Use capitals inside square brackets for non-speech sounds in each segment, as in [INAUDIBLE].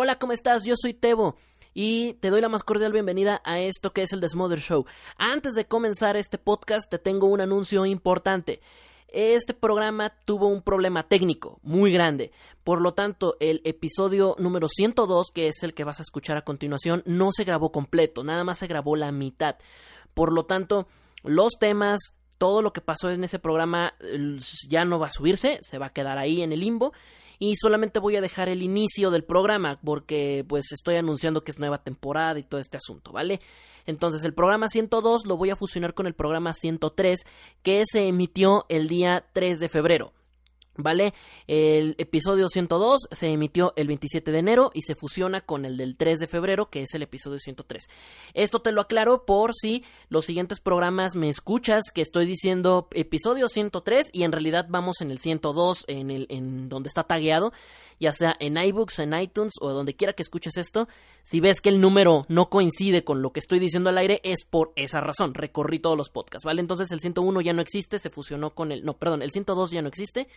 Hola, ¿cómo estás? Yo soy Tebo y te doy la más cordial bienvenida a esto que es el Desmother Show. Antes de comenzar este podcast te tengo un anuncio importante. Este programa tuvo un problema técnico muy grande. Por lo tanto, el episodio número 102, que es el que vas a escuchar a continuación, no se grabó completo, nada más se grabó la mitad. Por lo tanto, los temas, todo lo que pasó en ese programa ya no va a subirse, se va a quedar ahí en el limbo y solamente voy a dejar el inicio del programa porque pues estoy anunciando que es nueva temporada y todo este asunto, ¿vale? Entonces el programa 102 lo voy a fusionar con el programa 103 que se emitió el día 3 de febrero. ¿Vale? El episodio 102 se emitió el 27 de enero y se fusiona con el del 3 de febrero, que es el episodio 103. Esto te lo aclaro por si los siguientes programas me escuchas que estoy diciendo episodio 103 y en realidad vamos en el 102, en, el, en donde está tagueado, ya sea en iBooks, en iTunes o donde quiera que escuches esto. Si ves que el número no coincide con lo que estoy diciendo al aire, es por esa razón. Recorrí todos los podcasts, ¿vale? Entonces el 101 ya no existe, se fusionó con el. No, perdón, el 102 ya no existe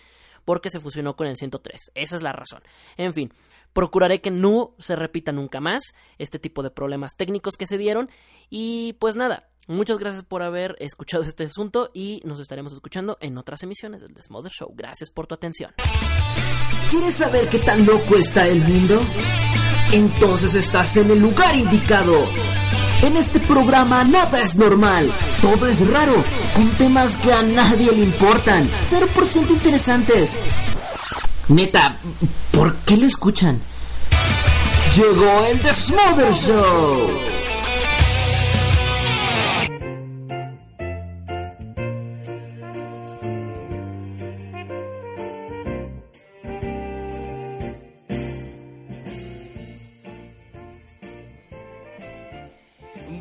porque se fusionó con el 103. Esa es la razón. En fin, procuraré que no se repita nunca más este tipo de problemas técnicos que se dieron. Y pues nada, muchas gracias por haber escuchado este asunto y nos estaremos escuchando en otras emisiones del Desmother Show. Gracias por tu atención. ¿Quieres saber qué tan loco está el mundo? Entonces estás en el lugar indicado. En este programa nada es normal, todo es raro, con temas que a nadie le importan, 0% interesantes. Neta, ¿por qué lo escuchan? Llegó el The Smother Show.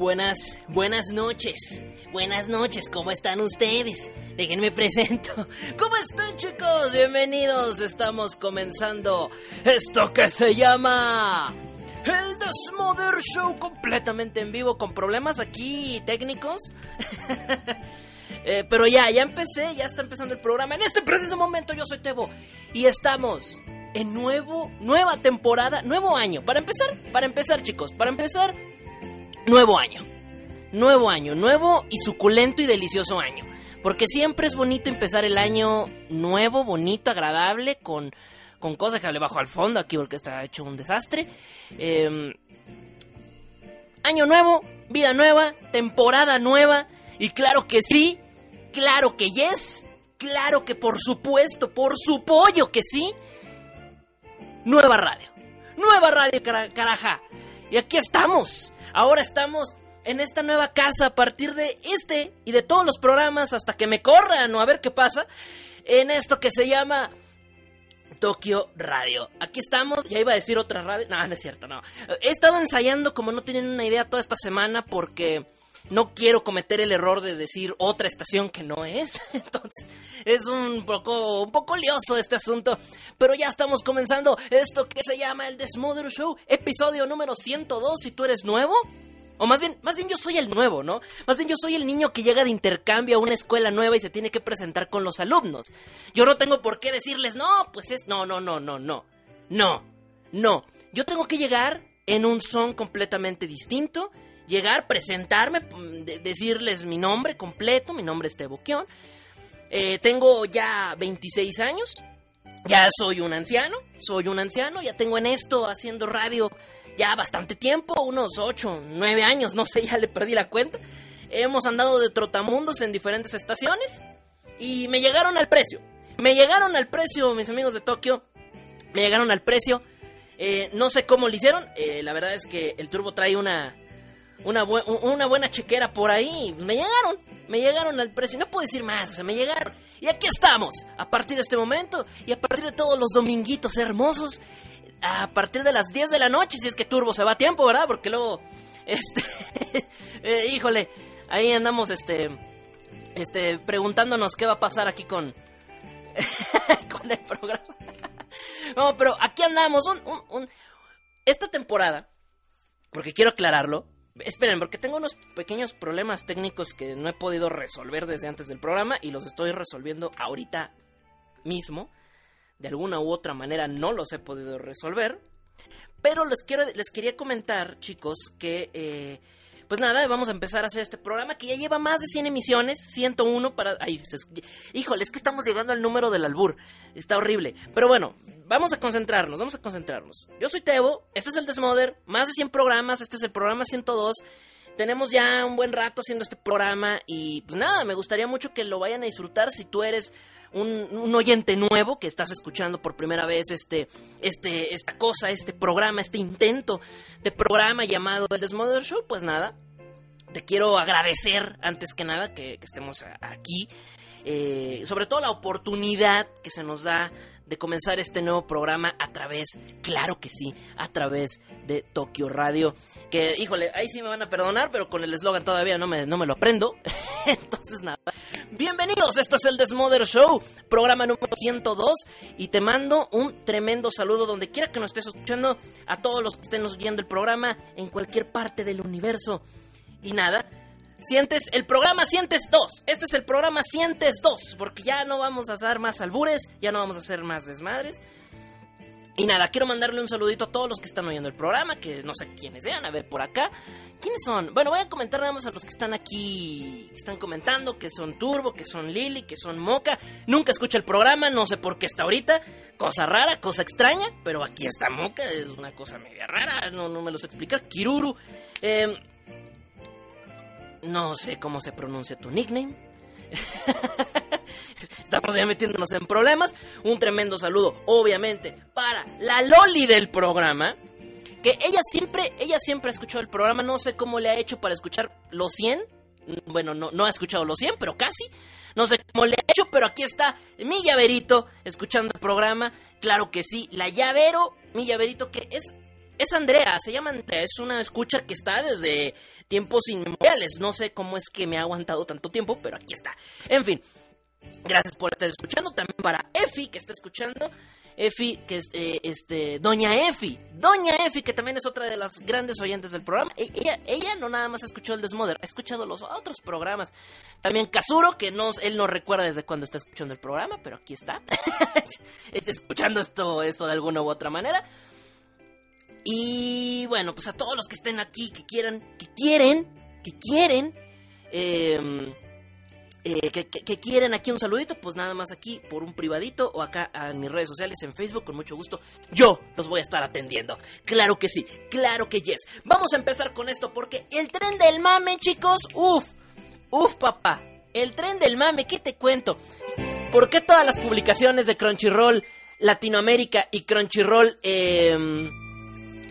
Buenas, buenas noches. Buenas noches, ¿cómo están ustedes? Déjenme presento. [LAUGHS] ¿Cómo están chicos? Bienvenidos. Estamos comenzando esto que se llama el Desmother Show completamente en vivo con problemas aquí técnicos. [LAUGHS] Eh, pero ya, ya empecé, ya está empezando el programa. En este preciso momento yo soy Tebo y estamos en nuevo, nueva temporada, nuevo año. Para empezar, para empezar chicos, para empezar, nuevo año. Nuevo año, nuevo y suculento y delicioso año. Porque siempre es bonito empezar el año nuevo, bonito, agradable, con, con cosas que le bajo al fondo aquí porque está hecho un desastre. Em, año nuevo, vida nueva, temporada nueva. Y claro que sí, claro que yes, claro que por supuesto, por su pollo que sí. Nueva radio, nueva radio, caraja. Y aquí estamos. Ahora estamos en esta nueva casa a partir de este y de todos los programas hasta que me corran o a ver qué pasa. En esto que se llama Tokio Radio. Aquí estamos, ya iba a decir otra radio. No, no es cierto, no. He estado ensayando como no tienen una idea toda esta semana porque no quiero cometer el error de decir otra estación que no es. [LAUGHS] Entonces, es un poco, un poco lioso este asunto. Pero ya estamos comenzando esto que se llama el Desmother Show, episodio número 102. Si tú eres nuevo, o más bien, más bien yo soy el nuevo, ¿no? Más bien yo soy el niño que llega de intercambio a una escuela nueva y se tiene que presentar con los alumnos. Yo no tengo por qué decirles, no, pues es, no, no, no, no, no. No, no. Yo tengo que llegar en un son completamente distinto. Llegar, presentarme, mm, decirles mi nombre completo, mi nombre es Teboquión. Eh, tengo ya 26 años, ya soy un anciano, soy un anciano, ya tengo en esto haciendo radio ya bastante tiempo, unos 8, 9 años, no sé, [LAUGHS] ya le perdí la cuenta. Hemos andado de trotamundos en diferentes estaciones y me llegaron al precio. Me llegaron al precio, mis amigos de Tokio. Me llegaron al precio. Eh, no sé cómo lo hicieron. Eh, la verdad es que el turbo trae una, una, buena chequera por ahí. Me llegaron, me llegaron al precio. No puedo decir más, o sea, me llegaron. Y aquí estamos, a partir de este momento y a partir de todos los dominguitos hermosos a partir de las 10 de la noche, si es que Turbo se va a tiempo, ¿verdad? Porque luego, [LAUGHS] este, eh, híjole, ahí andamos, este, este, preguntándonos qué va a pasar aquí con, [LAUGHS] con el programa. no, pero aquí andamos, un, un, un, esta temporada, porque quiero aclararlo, esperen, porque tengo unos pequeños problemas técnicos que no he podido resolver desde antes del programa y los estoy resolviendo ahorita mismo de alguna u otra manera no los he podido resolver. Pero les, quiero, les quería comentar, chicos, que... Eh, pues nada, vamos a empezar a hacer este programa que ya lleva más de 100 emisiones, 101 para... Ay, híjole, es que estamos llegando al número del albur. Está horrible. Pero bueno, vamos a concentrarnos, vamos a concentrarnos. Yo soy Tebo, este es el Desmoder, más de 100 programas, este es el programa 102. Tenemos ya un buen rato haciendo este programa y pues nada, me gustaría mucho que lo vayan a disfrutar si tú eres un, oyente nuevo que estás escuchando por primera vez este, este, esta cosa, este programa, este intento de programa llamado El Desmother Show, pues nada, te quiero agradecer antes que nada que, estemos aquí. Eh, sobre todo la oportunidad que se nos da de comenzar este nuevo programa a través, claro que sí, a través de Tokio Radio. Que, híjole, ahí sí me van a perdonar, pero con el eslogan todavía no me, no me lo aprendo. [LAUGHS] Entonces, nada. Bienvenidos, esto es el Desmother Show, programa número 102. Y te mando un tremendo saludo donde quiera que nos estés escuchando, a todos los que estén oyendo el programa en cualquier parte del universo. Y nada, Sientes, el programa Sientes 2. Este es el programa Sientes 2, porque ya no vamos a hacer más albures, ya no vamos a hacer más desmadres. Y nada, quiero mandarle un saludito a todos los que están oyendo el programa, que no sé quiénes sean, a ver por acá. ¿Quiénes son? Bueno, voy a comentar nada más a los que están aquí, que están comentando, que son Turbo, que son Lili, que son Moca. Nunca escucha el programa, no sé por qué está ahorita. Cosa rara, cosa extraña, pero aquí está Moca, es una cosa media rara, no, no me lo sé explicar. Kiruru. Eh, no sé cómo se pronuncia tu nickname. [LAUGHS] Estamos ya metiéndonos en problemas. Un tremendo saludo, obviamente, para la Loli del programa. Que ella siempre, ella siempre ha escuchado el programa. No sé cómo le ha hecho para escuchar los 100. Bueno, no, no ha escuchado los 100, pero casi. No sé cómo le ha hecho, pero aquí está mi llaverito escuchando el programa. Claro que sí, la llavero, mi llaverito que es es Andrea, se llama Andrea, es una escucha que está desde tiempos inmemoriales. No sé cómo es que me ha aguantado tanto tiempo, pero aquí está. En fin, gracias por estar escuchando. También para Efi, que está escuchando. Efi, que es eh, este, Doña Efi, Doña Efi, que también es otra de las grandes oyentes del programa. E, ella, ella no nada más ha escuchado el Desmoder, ha escuchado los otros programas. También Kazuro, que no, él no recuerda desde cuándo está escuchando el programa, pero aquí está. [LAUGHS] está escuchando esto, esto de alguna u otra manera. Y bueno, pues a todos los que estén aquí, que quieran, que quieren, que quieren, em, eh, que, quieren aquí un saludito, pues nada más aquí por un privadito o acá en mis redes sociales, en Facebook, con mucho gusto, yo los voy a estar atendiendo. Claro que sí, claro que yes. Vamos a empezar con esto porque el tren del mame, chicos, uff, uff, papá, el tren del mame, ¿qué te cuento? ¿Por qué todas las publicaciones de Crunchyroll Latinoamérica y Crunchyroll... Eh,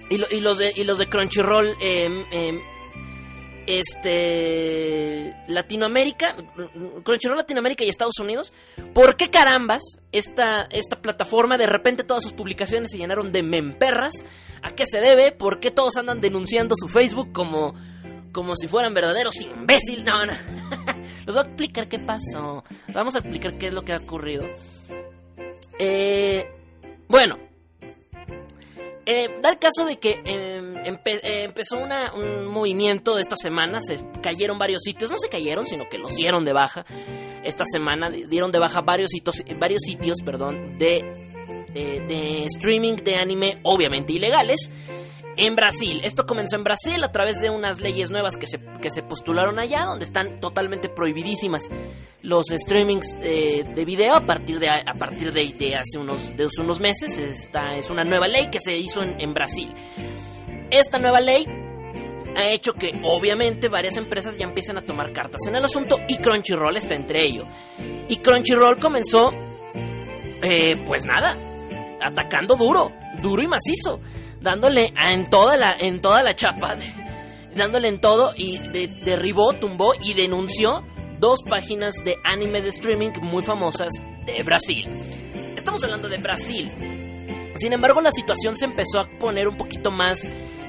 y, los, de, y los de Crunchyroll, em, em, este, Latinoamérica, Crunchyroll Latinoamérica y Estados Unidos, ¿por qué carambas esta, esta plataforma de repente todas sus publicaciones se llenaron de memperras? ¿A qué se debe? ¿Por qué todos andan denunciando su Facebook como, como si fueran verdaderos imbéciles? No, no. [LAUGHS] Les voy a explicar qué pasó. Vamos a explicar qué es lo que ha ocurrido. Eh, bueno, eh, da el caso de que em, eh, empezó un movimiento de esta semana, se cayeron varios sitios, no se cayeron, sino que los dieron de baja. Esta semana dieron de baja varios sitios, varios sitios perdón, de, eh, de streaming de anime, obviamente ilegales en Brasil. Esto comenzó en Brasil a través de unas leyes nuevas que se, que se postularon allá, donde están totalmente prohibidísimas los streamings eh, de video a partir de, a partir de, hace, unos, unos meses. Esta es una nueva ley que se hizo en, en Brasil. Esta nueva ley ha hecho que obviamente varias empresas ya empiecen a tomar cartas en el asunto y Crunchyroll está entre ellos. Y Crunchyroll comenzó, eh, pues nada, atacando duro, duro y macizo dándole en toda la, en toda la chapa, dándole en todo y derribó, tumbó y denunció dos páginas de anime de streaming muy famosas de Brasil. Estamos hablando de Brasil. Sin embargo, la situación se empezó a poner un poquito más,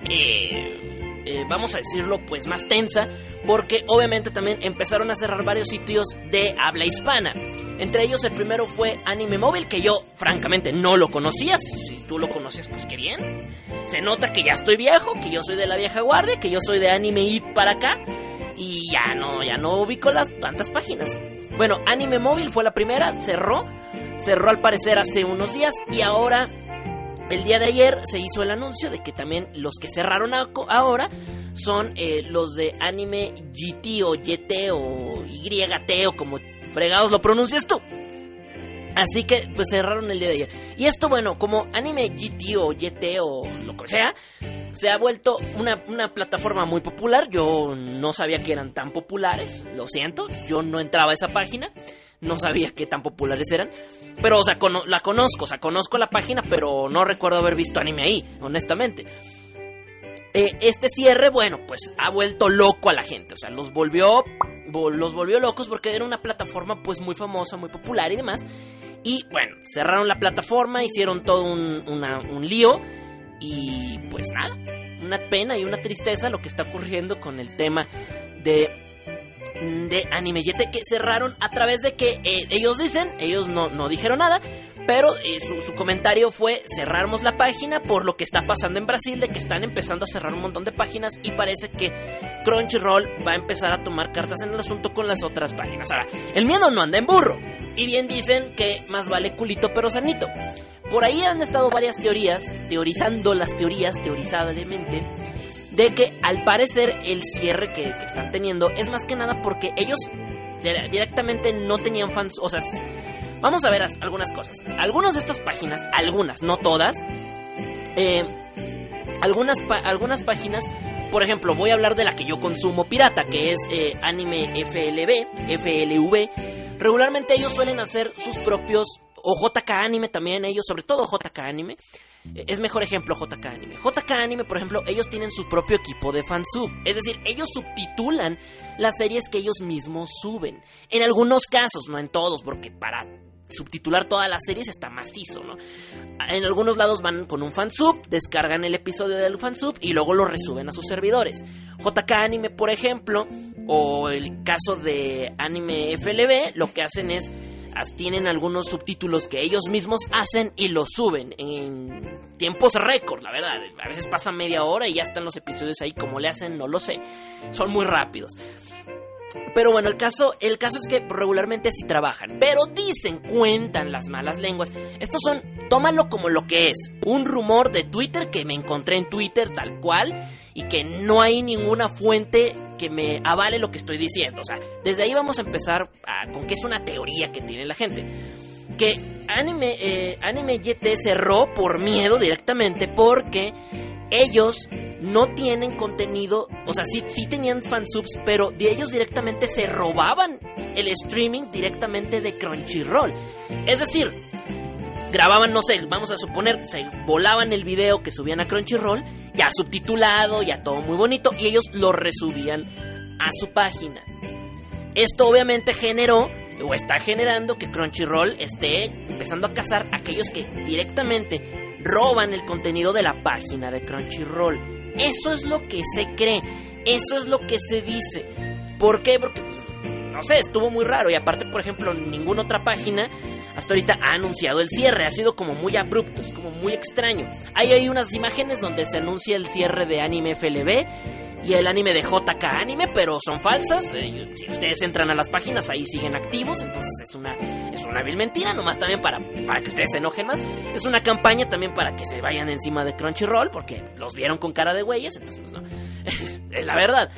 eh, eh, vamos a decirlo, pues más tensa, porque obviamente también empezaron a cerrar varios sitios de habla hispana. Entre ellos el primero fue Anime Móvil, que yo francamente no lo conocía. Si tú lo conocías, pues qué bien. Se nota que ya estoy viejo, que yo soy de la vieja guardia, que yo soy de Anime It para acá. Y ya no, ya no ubico las tantas páginas. Bueno, Anime Móvil fue la primera, cerró. Cerró al parecer hace unos días y ahora el día de ayer se hizo el anuncio de que también los que cerraron ahora son eh, los de anime GT o YT o YT o como fregados lo pronuncias tú. Así que pues cerraron el día de ayer. Y esto bueno, como anime GT o YT o lo que sea, se ha vuelto una, una, plataforma muy popular. Yo no sabía que eran tan populares, lo siento, yo no entraba a esa página, no sabía que tan populares eran. Pero, o sea, la conozco, o sea, conozco la página, pero no recuerdo haber visto anime ahí, honestamente. Eh, este cierre, bueno, pues ha vuelto loco a la gente, o sea, los volvió, los volvió locos porque era una plataforma pues muy famosa, muy popular y demás. Y bueno, cerraron la plataforma, hicieron todo un, un lío y pues nada, una pena y una tristeza lo que está ocurriendo con el tema de de Animeyete que cerraron a través de que eh, ellos dicen, ellos no, no dijeron nada, pero eh, su, comentario fue cerramos la página por lo que está pasando en Brasil, de que están empezando a cerrar un montón de páginas y parece que Crunchyroll va a empezar a tomar cartas en el asunto con las otras páginas. Ahora, el miedo no anda en burro. Y bien dicen que más vale culito pero sanito. Por ahí han estado varias teorías, teorizando las teorías, teorizadamente, de que al parecer el cierre que, están teniendo es más que nada porque ellos directamente no tenían fans, o sea, vamos a ver algunas cosas. Algunas de estas páginas, algunas, no todas, eh, algunas, algunas páginas, por ejemplo, voy a hablar de la que yo consumo pirata, que es eh, anime FLB, FLV. Regularmente ellos suelen hacer sus propios, o JK Anime también, ellos, sobre todo JK Anime, es mejor ejemplo JK Anime. JK Anime, por ejemplo, ellos tienen su propio equipo de fansub. Es decir, ellos subtitulan las series que ellos mismos suben. En algunos casos, no en todos, porque para subtitular todas las series está macizo, ¿no? En algunos lados van con un fansub, descargan el episodio del fansub y luego lo resuben a sus servidores. JK Anime, por ejemplo, o el caso de Anime FLB, lo que hacen es tienen algunos subtítulos que ellos mismos hacen y los suben en tiempos récord, la verdad. A veces pasa media hora y ya están los episodios ahí. Como le hacen, no lo sé. Son muy rápidos. Pero bueno, el caso, el caso es que regularmente así trabajan. Pero dicen, cuentan las malas lenguas. Estos son, tómalo como lo que es. Un rumor de Twitter que me encontré en Twitter tal cual. Y que no hay ninguna fuente que me avale lo que estoy diciendo. O sea, desde ahí vamos a empezar con que es una teoría que tiene la gente. Que Anime, eh, Anime YT cerró por miedo directamente porque ellos no tienen contenido, o sea, sí, sí tenían fansubs, pero de ellos directamente se robaban el streaming directamente de Crunchyroll. Es decir, grababan, no sé, vamos a suponer, se volaban el video que subían a Crunchyroll, ya subtitulado, ya todo muy bonito, y ellos lo resubían a su página. Esto obviamente generó, o está generando, que Crunchyroll esté empezando a cazar a aquellos que directamente roban el contenido de la página de Crunchyroll. Eso es lo que se cree, eso es lo que se dice. ¿Por qué? Porque, no sé, estuvo muy raro, y aparte, por ejemplo, ninguna otra página hasta ahorita ha anunciado el cierre. Ha sido como muy abrupto, es como muy extraño. Ahí hay unas imágenes donde se anuncia el cierre de Anime FLB y el anime de JK Anime, pero son falsas. Eh, si ustedes entran a las páginas, ahí siguen activos. Entonces es una, es una vil mentira, nomás también para, para que ustedes se enojen más. Es una campaña también para que se vayan encima de Crunchyroll, porque los vieron con cara de güeyes. Entonces, no. [LAUGHS] es la verdad.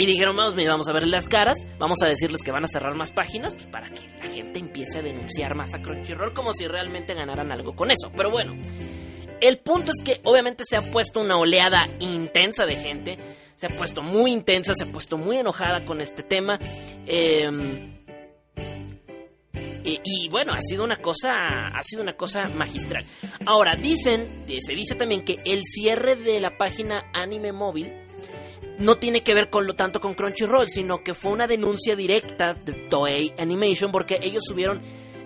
Y dijeron, vamos, a ver las caras, vamos a decirles que van a cerrar más páginas, pues para que la gente empiece a denunciar más a Crunchyroll como si realmente ganaran algo con eso. Pero bueno, el punto es que obviamente se ha puesto una oleada intensa de gente, se ha puesto muy intensa, se ha puesto muy enojada con este tema. Em, y, bueno, ha sido una cosa, ha sido una cosa magistral. Ahora dicen, se dice también que el cierre de la página Anime Móvil no tiene que ver con lo tanto con Crunchyroll, sino que fue una denuncia directa de Toei Animation porque ellos subieron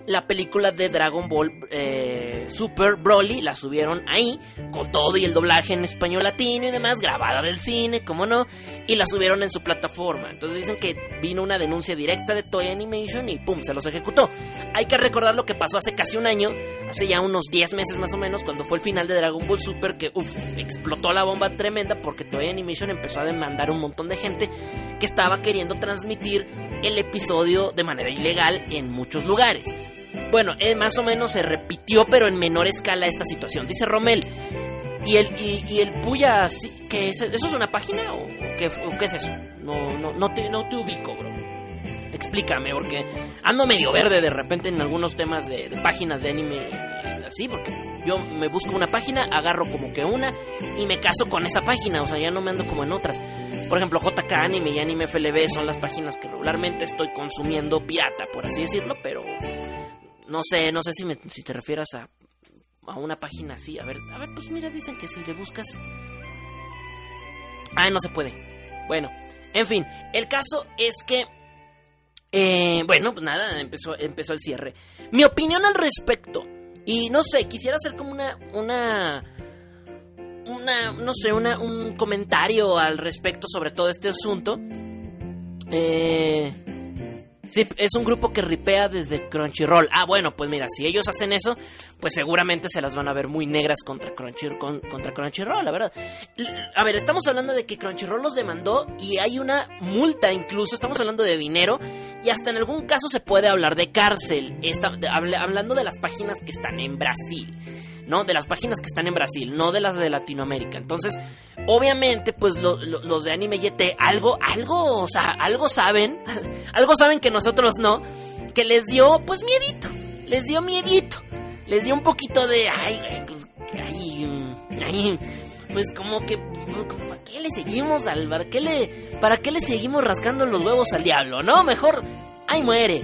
la película de Dragon Ball eh, Super Broly, la subieron ahí, con todo y el doblaje en español latino y demás, grabada del cine, como no, y la subieron en su plataforma. Entonces dicen que vino una denuncia directa de Toy Animation y pum, se los ejecutó. Hay que recordar lo que pasó hace casi un año, hace ya unos 10 meses más o menos, cuando fue el final de Dragon Ball Super, que uf, explotó la bomba tremenda porque Toy Animation empezó a demandar un montón de gente que estaba queriendo transmitir el episodio de manera ilegal en muchos lugares. Bueno, eh, más o menos se repitió, pero en menor escala esta situación. Dice Romel. Y el, y, el Puya, ¿qué es? ¿eso es una página o qué, es eso? No, no, no, te, no te ubico, bro. Explícame, porque ando medio verde de repente en algunos temas de, de páginas de anime así, porque yo me busco una página, agarro como que una y me caso con esa página, o sea, ya no me ando como en otras. Por ejemplo, JK Anime y Anime FLB son las páginas que regularmente estoy consumiendo pirata, por así decirlo, pero no sé, no sé si, me, si te refieras a, a una página así. A ver, a ver, pues mira, dicen que si le buscas... Ah, no se puede. Bueno, en fin, el caso es que... Eh, bueno, pues nada, empezó, empezó el cierre. Mi opinión al respecto. Y no sé, quisiera hacer como una... una una, no sé, una, un comentario al respecto sobre todo este asunto. Eh, Sí, es un grupo que ripea desde Crunchyroll. Ah, bueno, pues mira, si ellos hacen eso, pues seguramente se las van a ver muy negras contra, contra Crunchyroll, la verdad. A ver, estamos hablando de que Crunchyroll los demandó y hay una multa incluso, estamos hablando de dinero y hasta en algún caso se puede hablar de cárcel, Está, hablando de las páginas que están en Brasil. ¿No? De las páginas que están en Brasil, no de las de Latinoamérica. Entonces, obviamente, pues los de Anime YT algo, algo, o sea, algo saben, [LAUGHS] algo saben que nosotros no, que les dio, pues, miedito, les dio miedito, les dio un poquito de, ay, pues, ay, ay, pues como que, ¿para qué le seguimos al, para qué le, para qué le seguimos rascando los huevos al diablo, no? Mejor, ahí muere,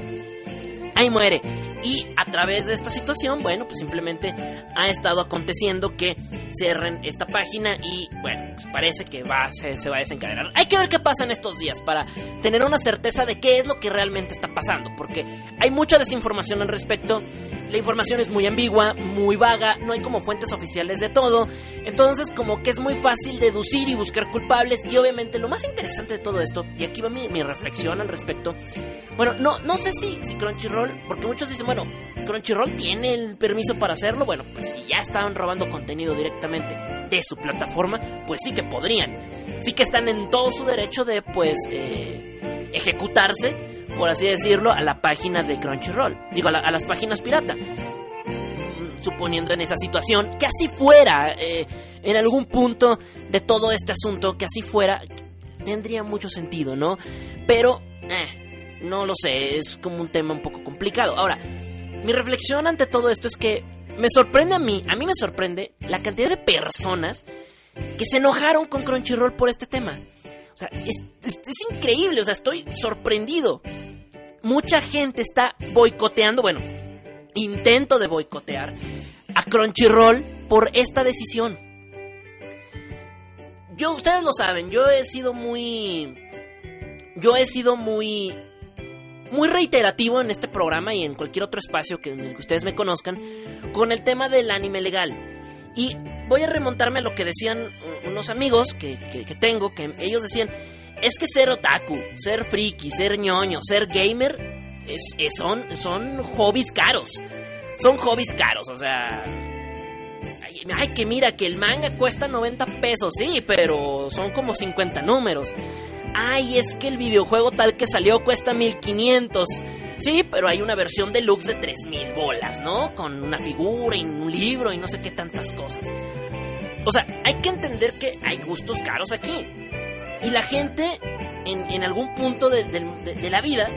ahí muere. Y a través de esta situación, bueno, pues simplemente ha estado aconteciendo que cierren esta página y bueno, pues parece que va, se, se va a desencadenar. Hay que ver qué pasa en estos días para tener una certeza de qué es lo que realmente está pasando, porque hay mucha desinformación al respecto la información es muy ambigua, muy vaga, no hay como fuentes oficiales de todo, entonces como que es muy fácil deducir y buscar culpables. Y obviamente lo más interesante de todo esto, y aquí va mi, reflexión al respecto, bueno, no, no sé si, si Crunchyroll, porque muchos dicen, bueno, Crunchyroll tiene el permiso para hacerlo, bueno, pues si ya estaban robando contenido directamente de su plataforma, pues sí que podrían, sí que están en todo su derecho de pues eh, ejecutarse por así decirlo, a la página de Crunchyroll. Digo, a, las páginas pirata. Suponiendo en esa situación que así fuera, eh, en algún punto de todo este asunto, que así fuera, tendría mucho sentido, ¿no? Pero, eh, no lo sé, es como un tema un poco complicado. Ahora, mi reflexión ante todo esto es que me sorprende a mí, a mí me sorprende la cantidad de personas que se enojaron con Crunchyroll por este tema. Sea, es, increíble, o sea, estoy sorprendido. Mucha gente está boicoteando, bueno, intento de boicotear a Crunchyroll por esta decisión. Yo, ustedes lo saben, yo he sido muy. Yo he sido muy. Muy reiterativo en este programa y en cualquier otro espacio que, en el que ustedes me conozcan con el tema del anime legal. Y voy a remontarme a lo que decían unos amigos que, tengo, que ellos decían, es que ser otaku, ser friki, ser ñoño, ser gamer, es, son, son hobbies caros. Son hobbies caros, o sea... Ay, que mira, que el manga cuesta 90 pesos, sí, pero son como 50 números. Ay, es que el videojuego tal que salió cuesta 1500. Sí, pero hay una versión deluxe de 3000 bolas, ¿no? Con una figura y un libro y no sé qué tantas cosas. O sea, hay que entender que hay gustos caros aquí. Y la gente, en, algún punto de, de, la vida,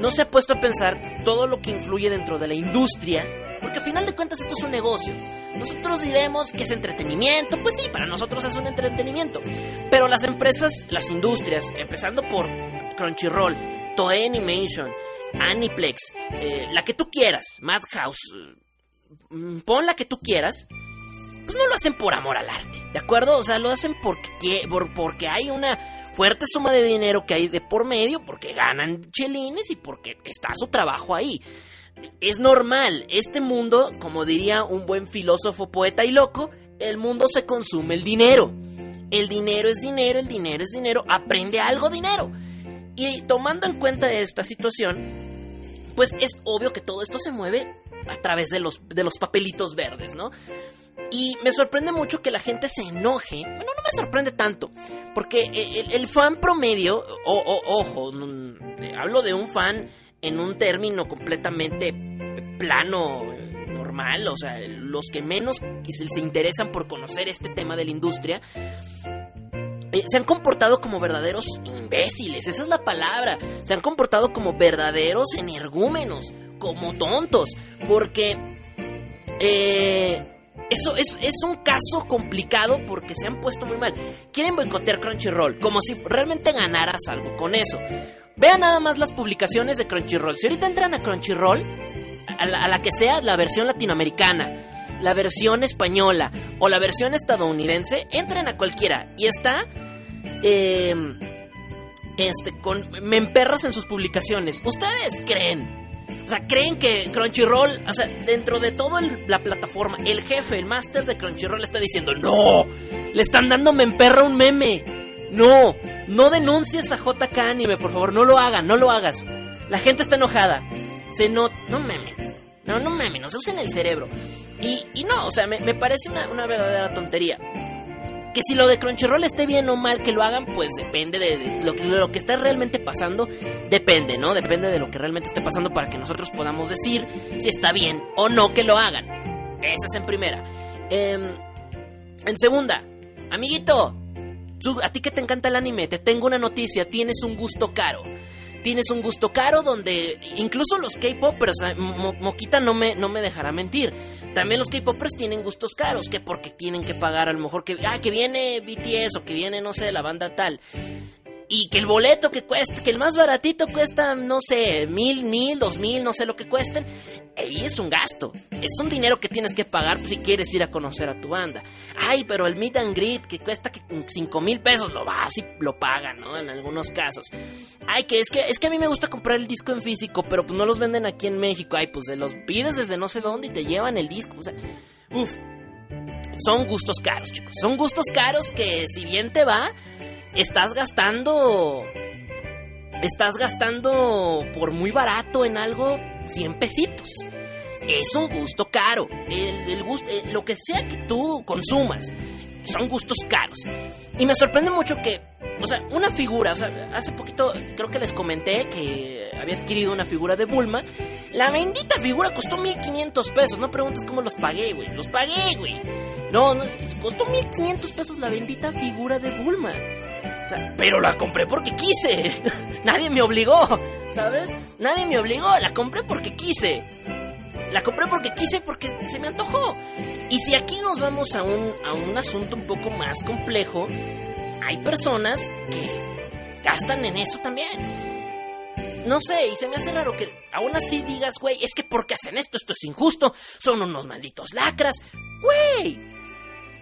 no se ha puesto a pensar todo lo que influye dentro de la industria. Porque al final de cuentas esto es un negocio. Nosotros diremos que es entretenimiento, pues sí, para nosotros es un entretenimiento. Pero las empresas, las industrias, empezando por Crunchyroll, Toei Animation, Aniplex, eh, la que tú quieras, Madhouse, mm, pon la que tú quieras, pues no lo hacen por amor al arte, ¿de acuerdo? O sea, lo hacen porque, porque hay una fuerte suma de dinero que hay de por medio, porque ganan chelines y porque está su trabajo ahí. Es normal, este mundo, como diría un buen filósofo, poeta y loco, el mundo se consume el dinero. El dinero es dinero, el dinero es dinero, aprende algo dinero. Y tomando en cuenta esta situación, pues es obvio que todo esto se mueve a través de los, de los papelitos verdes, ¿no? Y me sorprende mucho que la gente se enoje. Bueno, no me sorprende tanto. Porque el, fan promedio, ojo, hablo de un fan en un término completamente plano normal, o sea, los que menos se interesan por conocer este tema de la industria, eh, se han comportado como verdaderos imbéciles, esa es la palabra. Se han comportado como verdaderos energúmenos, como tontos, porque eh, eso es, un caso complicado porque se han puesto muy mal. Quieren boicotear Crunchyroll, como si realmente ganaras algo con eso. Vean nada más las publicaciones de Crunchyroll. Si ahorita entran a Crunchyroll, a la que sea la versión latinoamericana, la versión española o la versión estadounidense, entren a cualquiera y está eh, este con me emperras en sus publicaciones. ¿Ustedes creen? O sea, creen que Crunchyroll, o sea, dentro de toda la plataforma, el jefe, el máster de Crunchyroll está diciendo, "No, le están dando me emperra un meme." No, no denuncies a JK Anime, por favor, no lo hagan, no lo hagas. La gente está enojada. Se no, no meme. No, no meme, no se usen el cerebro. Y, y no, o sea, me, me parece una, una, verdadera tontería. Que si lo de Crunchyroll esté bien o mal que lo hagan, pues depende de, de lo, lo, que está realmente pasando. Depende, ¿no? Depende de lo que realmente esté pasando para que nosotros podamos decir si está bien o no que lo hagan. Esa es en primera. Eh, en segunda, amiguito, a ti que te encanta el anime, te tengo una noticia, tienes un gusto caro tienes un gusto caro donde incluso los K-popers, Mo Moquita no me, no me dejará mentir. También los K-popers tienen gustos caros, que porque tienen que pagar a lo mejor que, ah, que viene BTS o que viene, no sé, la banda tal. Y que el boleto que cuesta, que el más baratito cuesta, no sé, mil, mil, dos mil, no sé lo que cuesten. Ahí es un gasto. Es un dinero que tienes que pagar si quieres ir a conocer a tu banda. Ay, pero el meet and greet que cuesta que cinco mil pesos lo vas y lo pagan, ¿no? En algunos casos. Ay, que es que es que a mí me gusta comprar el disco en físico, pero pues no los venden aquí en México. Ay, pues se los pides desde no sé dónde y te llevan el disco. O sea, uff. Son gustos caros, chicos. Son gustos caros que si bien te va, estás gastando. Estás gastando por muy barato en algo 100 pesitos. Es un gusto caro. El, gusto, lo que sea que tú consumas, son gustos caros. Y me sorprende mucho que, o sea, una figura, o sea, hace poquito creo que les comenté que había adquirido una figura de Bulma. La bendita figura costó 1500 pesos. No preguntes cómo los pagué, güey. Los pagué, güey. No, no, costó 1500 pesos la bendita figura de Bulma. Pero la compré porque quise. [LAUGHS] Nadie me obligó, ¿sabes? Nadie me obligó, la compré porque quise. La compré porque quise, porque se me antojó. Y si aquí nos vamos a un, a un asunto un poco más complejo, hay personas que gastan en eso también. No sé, y se me hace raro que aún así digas, güey, es que porque hacen esto, esto es injusto, son unos malditos lacras. Güey.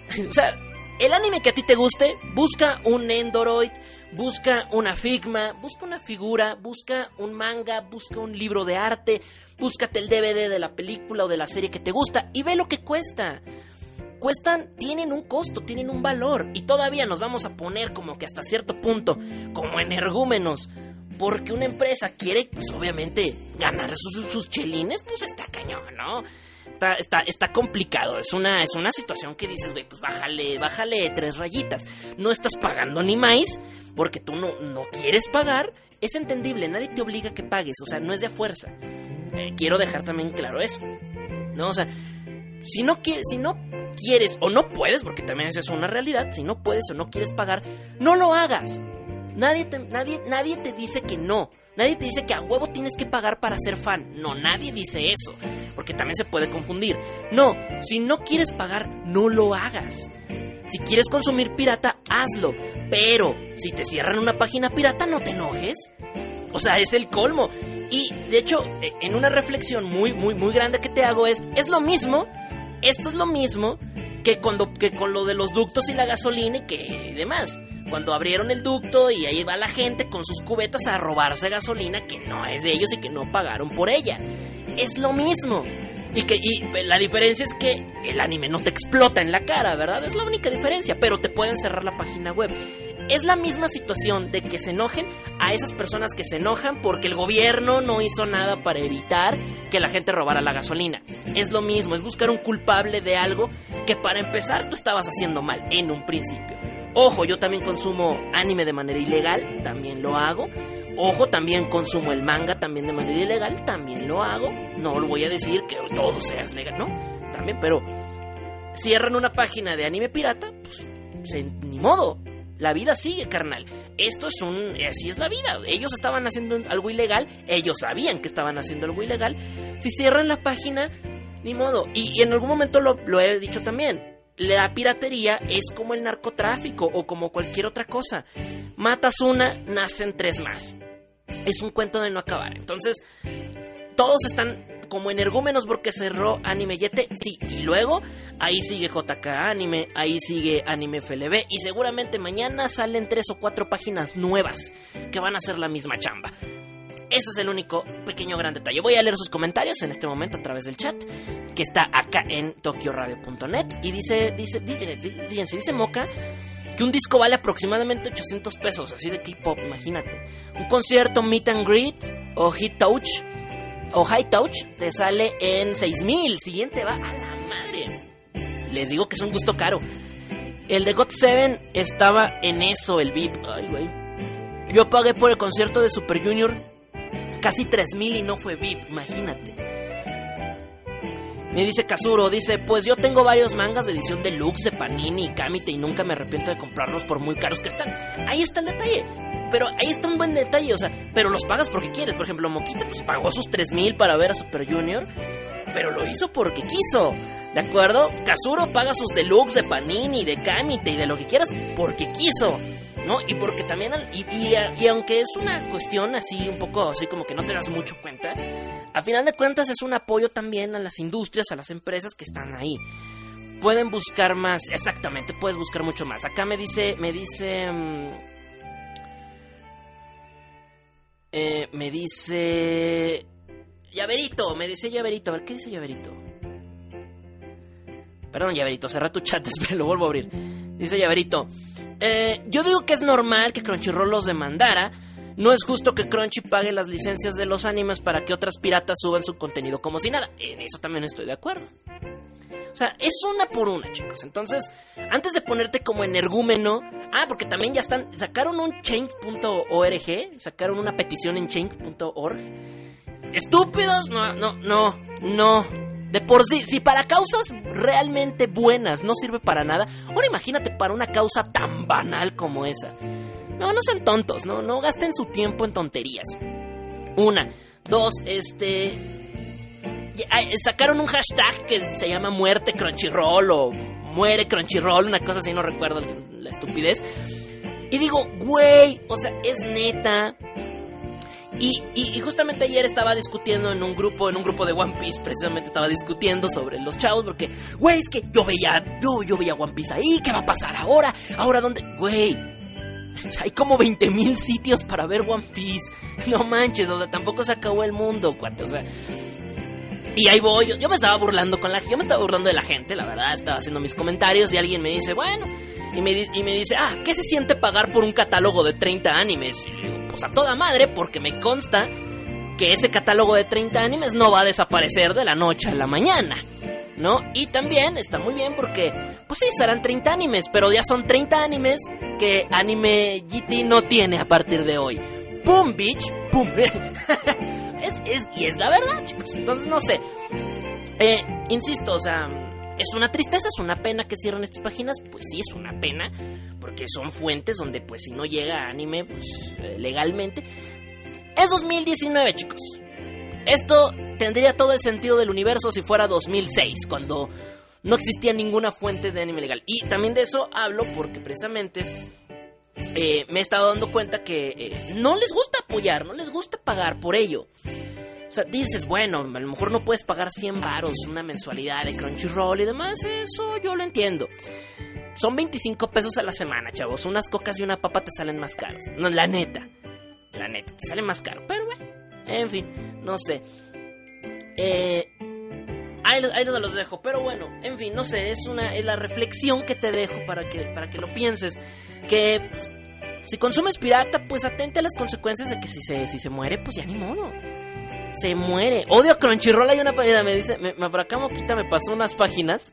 [LAUGHS] o sea, el anime que a ti te guste, busca un Endoroid, busca una Figma, busca una figura, busca un manga, busca un libro de arte, búscate el DVD de la película o de la serie que te gusta y ve lo que cuesta. Cuestan, tienen un costo, tienen un valor y todavía nos vamos a poner como que hasta cierto punto como energúmenos porque una empresa quiere, pues obviamente, ganar sus, sus chelines, pues está cañón, ¿no? Está, está, complicado. Es una, es una situación que dices, güey, pues bájale, bájale tres rayitas. No estás pagando ni más porque tú no, no quieres pagar. Es entendible, nadie te obliga a que pagues, o sea, no es de fuerza. Eh, quiero dejar también claro eso. No, o sea, si no, si no quieres o no puedes, porque también esa es una realidad, si no puedes o no quieres pagar, no lo hagas. Nadie te, nadie, nadie te dice que no. Nadie te dice que a huevo tienes que pagar para ser fan. No, nadie dice eso. Porque también se puede confundir. No, si no quieres pagar, no lo hagas. Si quieres consumir pirata, hazlo. Pero si te cierran una página pirata, no te enojes. O sea, es el colmo. Y de hecho, e, en una reflexión muy, muy, muy grande que te hago es, es lo mismo, esto es lo mismo que, cuando, que con lo de los ductos y la gasolina y que demás cuando abrieron el ducto y ahí va la gente con sus cubetas a robarse gasolina que no es de ellos y que no pagaron por ella. Es lo mismo. Y, que, y la diferencia es que el anime no te explota en la cara, ¿verdad? Es la única diferencia, pero te pueden cerrar la página web. Es la misma situación de que se enojen a esas personas que se enojan porque el gobierno no hizo nada para evitar que la gente robara la gasolina. Es lo mismo, es buscar un culpable de algo que para empezar tú estabas haciendo mal en un principio. Ojo, yo también consumo anime de manera ilegal, también lo hago. Ojo, también consumo el manga también de manera ilegal, también lo hago. No lo voy a decir que todo sea legal, ¿no? También, pero cierran una página de anime pirata, pues, ni modo. La vida sigue, carnal. Esto es un. Así es la vida. Ellos estaban haciendo algo ilegal. Ellos sabían que estaban haciendo algo ilegal. Si cierran la página, ni modo. Y, en algún momento lo, lo he dicho también. La piratería es como el narcotráfico o como cualquier otra cosa. Matas una, nacen tres más. Es un cuento de no acabar. Entonces, todos están como energúmenos porque cerró Anime Yete. Sí, y luego ahí sigue JK Anime, ahí sigue Anime FLB y seguramente mañana salen tres o cuatro páginas nuevas que van a hacer la misma chamba. Ese es el único pequeño gran detalle. Voy a leer sus comentarios en este momento a través del chat que está acá en tokyoradio.net y dice, dice, fíjense, dice Moca que un disco vale aproximadamente 800 pesos, así de K-pop, imagínate. Un concierto meet and greet o hit touch o high touch te sale en 6000. Siguiente va a la madre. Les digo que es un gusto caro. El de God 7 estaba en eso, el VIP. Ay, güey. Yo pagué por el concierto de Super Junior casi 3000 y no fue VIP, imagínate. Me dice Kazuro, dice, pues yo tengo varios mangas de edición deluxe de Panini y Kamite y nunca me arrepiento de comprarlos por muy caros que están. Ahí está el detalle. Pero ahí está un buen detalle, o sea, pero los pagas porque quieres. Por ejemplo, Moquita pues pagó sus 3000 para ver a Super Junior, pero lo hizo porque quiso. ¿De acuerdo? Kazuro paga sus deluxe de Panini, de Kamite y de lo que quieras porque quiso. ¿no? Y porque también, y, aunque es una cuestión así, un poco así como que no te das mucho cuenta, a final de cuentas es un apoyo también a las industrias, a las empresas que están ahí. Pueden buscar más, exactamente, puedes buscar mucho más. Acá me dice, me dice... Mm, eh, me dice... Llaverito, me dice Llaverito. A ver, ¿qué dice Llaverito? Perdón, Llaverito, cerra tu chat, [LAUGHS] lo vuelvo a abrir. Dice Llaverito, eh, yo digo que es normal que Crunchyroll los demandara. No es justo que Crunchy pague las licencias de los animes para que otras piratas suban su contenido como si nada. En eso también estoy de acuerdo. O sea, es una por una, chicos. Entonces, antes de ponerte como energúmeno. Ah, porque también ya están. Sacaron un change.org. Sacaron una petición en change.org. Estúpidos. No, no, no, no. De por sí, si para causas realmente buenas no sirve para nada, ahora imagínate para una causa tan banal como esa. No, no sean tontos, no, no gasten su tiempo en tonterías. Una, dos, este sacaron un hashtag que se llama muerte Crunchyroll o muere Crunchyroll, una cosa así, no recuerdo la estupidez. Y digo, güey, o sea, es neta. Y, justamente ayer estaba discutiendo en un grupo, en un grupo de One Piece, precisamente estaba discutiendo sobre los chavos, porque, güey, es que yo veía, yo, yo veía One Piece ahí, ¿qué va a pasar ahora? ¿Ahora dónde? Güey, [LAUGHS] hay como 20 mil sitios para ver One Piece. [LAUGHS] No manches, o sea, tampoco se acabó el mundo, cuate, o sea. Y ahí voy, yo, me estaba burlando con la yo me estaba burlando de la gente, la verdad, estaba haciendo mis comentarios y alguien me dice, bueno, y me, y me dice, ah, ¿qué se siente pagar por un catálogo de 30 animes? a toda madre porque me consta que ese catálogo de 30 animes no va a desaparecer de la noche a la mañana. ¿No? Y también está muy bien porque, pues sí, serán 30 animes, pero ya son 30 animes que Anime GT no tiene a partir de hoy. ¡Pum, bitch! ¡Pum! [LAUGHS] es, y es la verdad, chicos. Entonces, no sé. Eh, insisto, o sea, ¿Es una tristeza? ¿Es una pena que cierren estas páginas? Pues sí, es una pena, porque son fuentes donde pues si no llega anime pues, eh, legalmente. Es 2019, chicos. Esto tendría todo el sentido del universo si fuera 2006, cuando no existía ninguna fuente de anime legal. Y también de eso hablo porque precisamente eh, me he estado dando cuenta que eh, no les gusta apoyar, no les gusta pagar por ello. O sea, dices, bueno, a lo mejor no puedes pagar 100 varos una mensualidad de Crunchyroll y demás, eso yo lo entiendo. Son 25 pesos a la semana, chavos. Unas cocas y una papa te salen más caros. No, la neta. La neta, te sale más caro. Pero bueno, en fin, no sé. Eh, ahí, donde los dejo. Pero bueno, en fin, no sé. Es, una, es la reflexión que te dejo para que, para que lo pienses. Que pues, si consumes pirata, pues atente a las consecuencias de que si se, si se muere, pues ya ni modo se muere. Odio Crunchyroll. Hay una página, me dice, me, por acá Moquita me pasó unas páginas.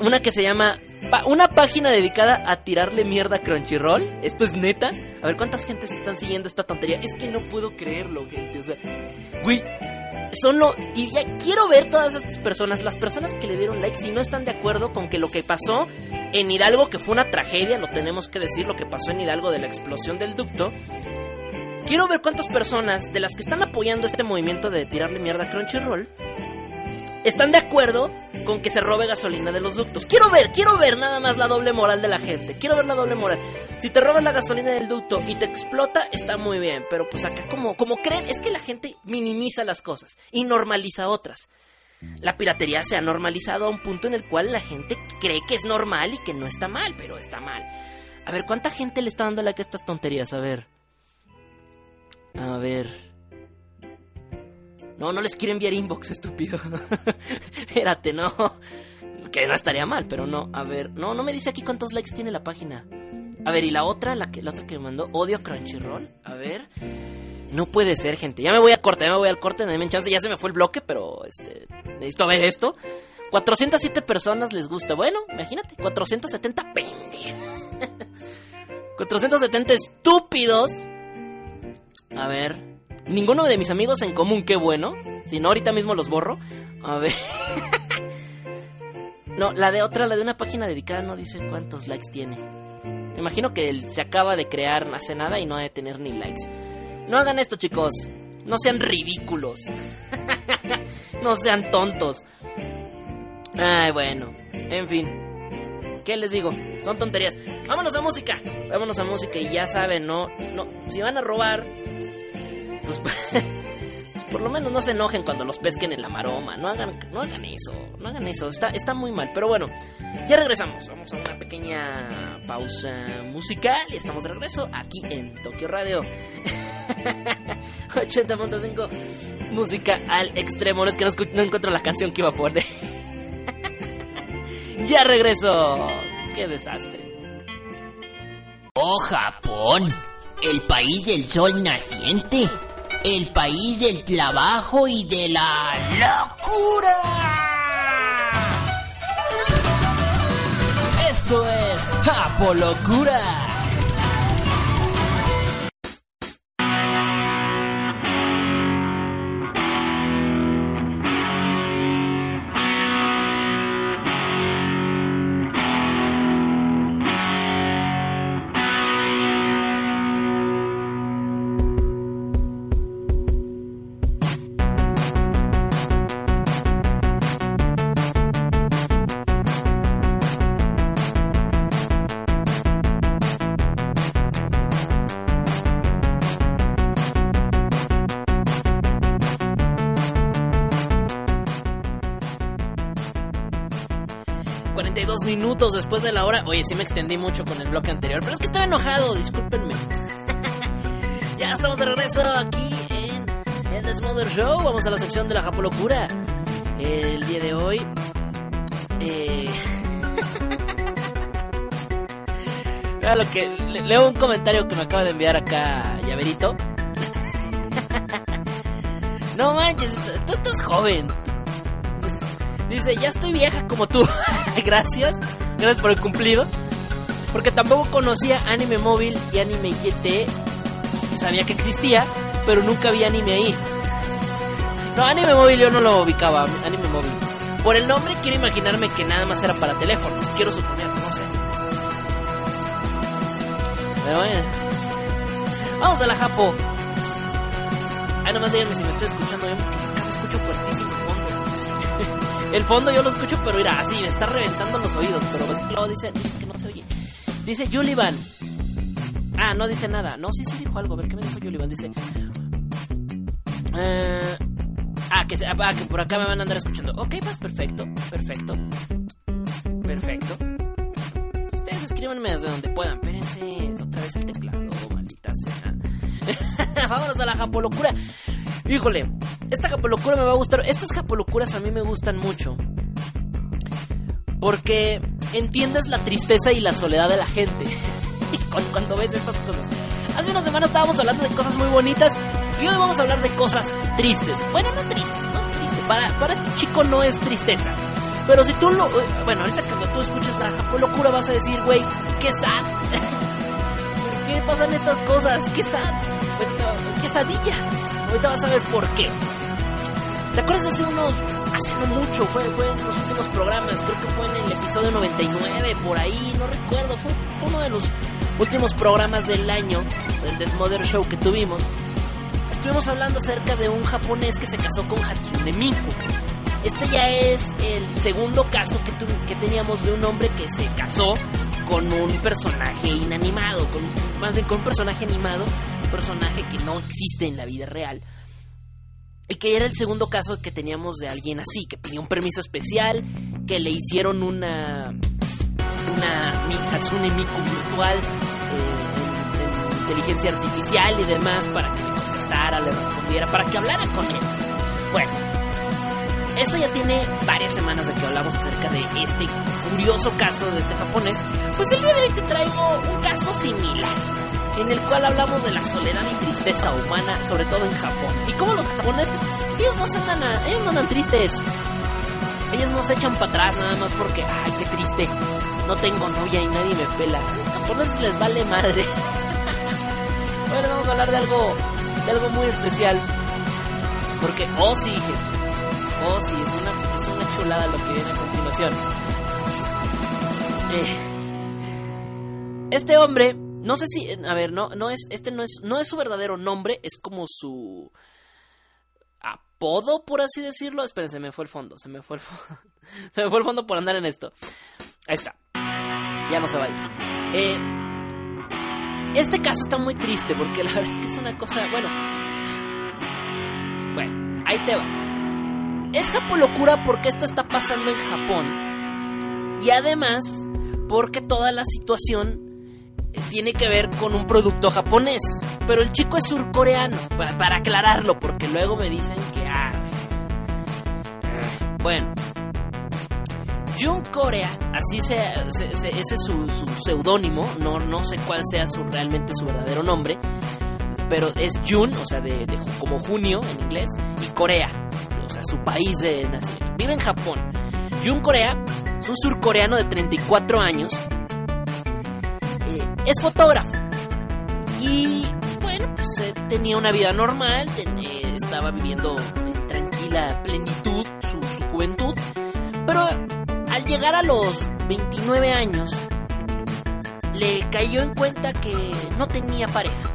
una que se llama una página dedicada a tirarle mierda a Crunchyroll. Esto es neta. A ver cuántas gentes están siguiendo esta tontería. Es que no puedo creerlo, gente. O sea, güey, son lo y ya quiero ver todas estas personas, las personas que le dieron like si no están de acuerdo con que lo que pasó en Hidalgo que fue una tragedia, lo tenemos que decir, lo que pasó en Hidalgo de la explosión del ducto. Quiero ver cuántas personas de las que están apoyando este movimiento de tirarle mierda a Crunchyroll están de acuerdo con que se robe gasolina de los ductos. Quiero ver, quiero ver nada más la doble moral de la gente. Quiero ver la doble moral. Si te roban la gasolina del ducto y te explota, está muy bien. Pero pues acá como, como creen, es que la gente minimiza las cosas y normaliza otras. La piratería se ha normalizado a un punto en el cual la gente cree que es normal y que no está mal, pero está mal. A ver, ¿cuánta gente le está dando like a estas tonterías? A ver. A ver. No, no les quiero enviar inbox, estúpido. [LAUGHS] Espérate, no. Que no estaría mal, pero no. A ver, no, no me dice aquí cuántos likes tiene la página. A ver, y la otra, la, que, la otra que me mandó, odio Crunchyroll. A ver. No puede ser, gente. Ya me voy a corte, ya me voy al corte, denme chance. Ya se me fue el bloque, pero este, necesito ver esto. 407 personas les gusta. Bueno, imagínate, 470 pendejos. 470 estúpidos. A ver, Ninguno de mis amigos en común, qué bueno. Si no, ahorita mismo los borro. A ver. [LAUGHS] no, la de otra, la de una página dedicada, no dice cuántos likes tiene. Me imagino que se acaba de crear hace nada y no ha de tener ni likes. No hagan esto, chicos. No sean ridículos. [LAUGHS] no sean tontos. Ay, bueno. En fin. ¿Qué les digo? Son tonterías. Vámonos a música. Vámonos a música y ya saben, no, no, si van a robar, [LAUGHS] pues, por lo menos no se enojen cuando los pesquen en la maroma. No hagan, no hagan eso, no hagan eso. Está, está muy mal. Pero bueno, ya regresamos. Vamos a una pequeña pausa musical y estamos de regreso aquí en Tokio Radio. [LAUGHS] 80.5 música al extremo. No es que no, no encuentro la canción que iba a poner. [LAUGHS] ya regreso. Qué desastre. Oh, Japón, el país del sol naciente el país del trabajo y de la locura. Esto es Apolocura. Después de la hora. Oye, sí me extendí mucho con el bloque anterior, pero es que estaba enojado, discúlpenme. [LAUGHS] ya estamos de regreso aquí en el Desmother Show. Vamos a la sección de la Japolocura. El día de hoy. Eh... [LAUGHS] lo que. leo un comentario que me acaba de enviar acá Llaverito. [LAUGHS] no manches, tú estás joven. Dice, ya estoy vieja como tú. gracias. Gracias por el cumplido. Porque tampoco conocía anime móvil y anime YT. Sabía que existía, pero nunca vi anime ahí. No, anime móvil yo no lo ubicaba. Anime móvil. Por el nombre quiero imaginarme que nada más era para teléfonos. Quiero suponer, no sé. Vamos a la Japo. Ay, nomás díganme si me estoy escuchando bien El fondo yo lo escucho, pero mira, así me está reventando los oídos. Pero ves que luego dice, que no se oye. Dice Julivan. Ah, no dice nada. No, sí, sí dijo algo. A ver, ¿qué me dijo Julivan? Dice. Eh, ah, que, ah, que por acá me van a andar escuchando. Ok, pues perfecto, perfecto. Perfecto. Ustedes escríbanme desde donde puedan. Espérense otra vez el teclado, maldita sea. [LAUGHS] Vámonos a la japolocura. Híjole, esta japolocura me va a gustar. Estas japolocuras a mí me gustan mucho. Porque entiendes la tristeza y la soledad de la gente. [LAUGHS] cuando, ves estas cosas. Hace una semana estábamos hablando de cosas muy bonitas. Y hoy vamos a hablar de cosas tristes. Bueno, no tristes, no es triste. Para, para este chico no es tristeza. Pero si tú lo. Bueno, ahorita cuando tú escuchas la Japón locura vas a decir, güey, qué sad. [LAUGHS] ¿Por qué pasan estas cosas? Qué sad. Qué sadilla. Ahorita vas a ver por qué. ¿Te acuerdas hace unos. Hace no mucho, fue, fue en los últimos programas, creo que fue en el episodio 99, por ahí, no recuerdo, fue, fue uno de los últimos programas del año, del Desmother Show que tuvimos. Estuvimos hablando acerca de un japonés que se casó con Hatsune Miku. Este ya es el segundo caso que, tu, que teníamos de un hombre que se casó con un personaje inanimado, con, más bien con un personaje animado, un personaje que no existe en la vida real. Y que era el segundo caso que teníamos de alguien así, que tenía un permiso especial, que le hicieron una. una Hatsune Miku virtual, eh, en inteligencia artificial y demás, para que le contestara, le respondiera, para que hablara con él. Bueno, eso ya tiene varias semanas de que hablamos acerca de este curioso caso de este japonés. Pues el día de hoy te traigo un caso similar en el cual hablamos de la soledad y tristeza humana, sobre todo en Japón. Y cómo los japoneses, ellos no se andan, a, ellos no andan tristes. Ellos no se echan para atrás nada más porque, ay, qué triste, no tengo novia y nadie me pela. Los japoneses les vale madre. [LAUGHS] bueno, vamos a hablar de algo, de algo muy especial. Porque, oh sí, oh sí, es una, es una chulada lo que viene a continuación. Eh, este hombre no sé si, a ver, no, no es, este no es, no es su verdadero nombre, es como su apodo, por así decirlo. Esperen, se me fue el fondo, se me fue el fondo, [LAUGHS] se me fue el fondo por andar en esto. Ahí está, ya no se va a ir. Eh, este caso está muy triste porque la [LAUGHS] verdad es que es una cosa, bueno, bueno, ahí te va. Es locura porque esto está pasando en Japón y además porque toda la situación tiene que ver con un producto japonés. Pero el chico es surcoreano, para, aclararlo, porque luego me dicen que... Ah, bueno. Jun Corea, así se, ese es su, su no, no sé cuál sea su, realmente su verdadero nombre, pero es Jun, o sea, de, de, como junio en inglés, y Corea, o sea, su país de nacimiento. Vive en Japón. Jun Corea es un surcoreano de 34 años es fotógrafo. Y bueno, pues eh, tenía una vida normal, estaba viviendo en tranquila plenitud su, su, juventud. Pero al llegar a los 29 años, le cayó en cuenta que no tenía pareja.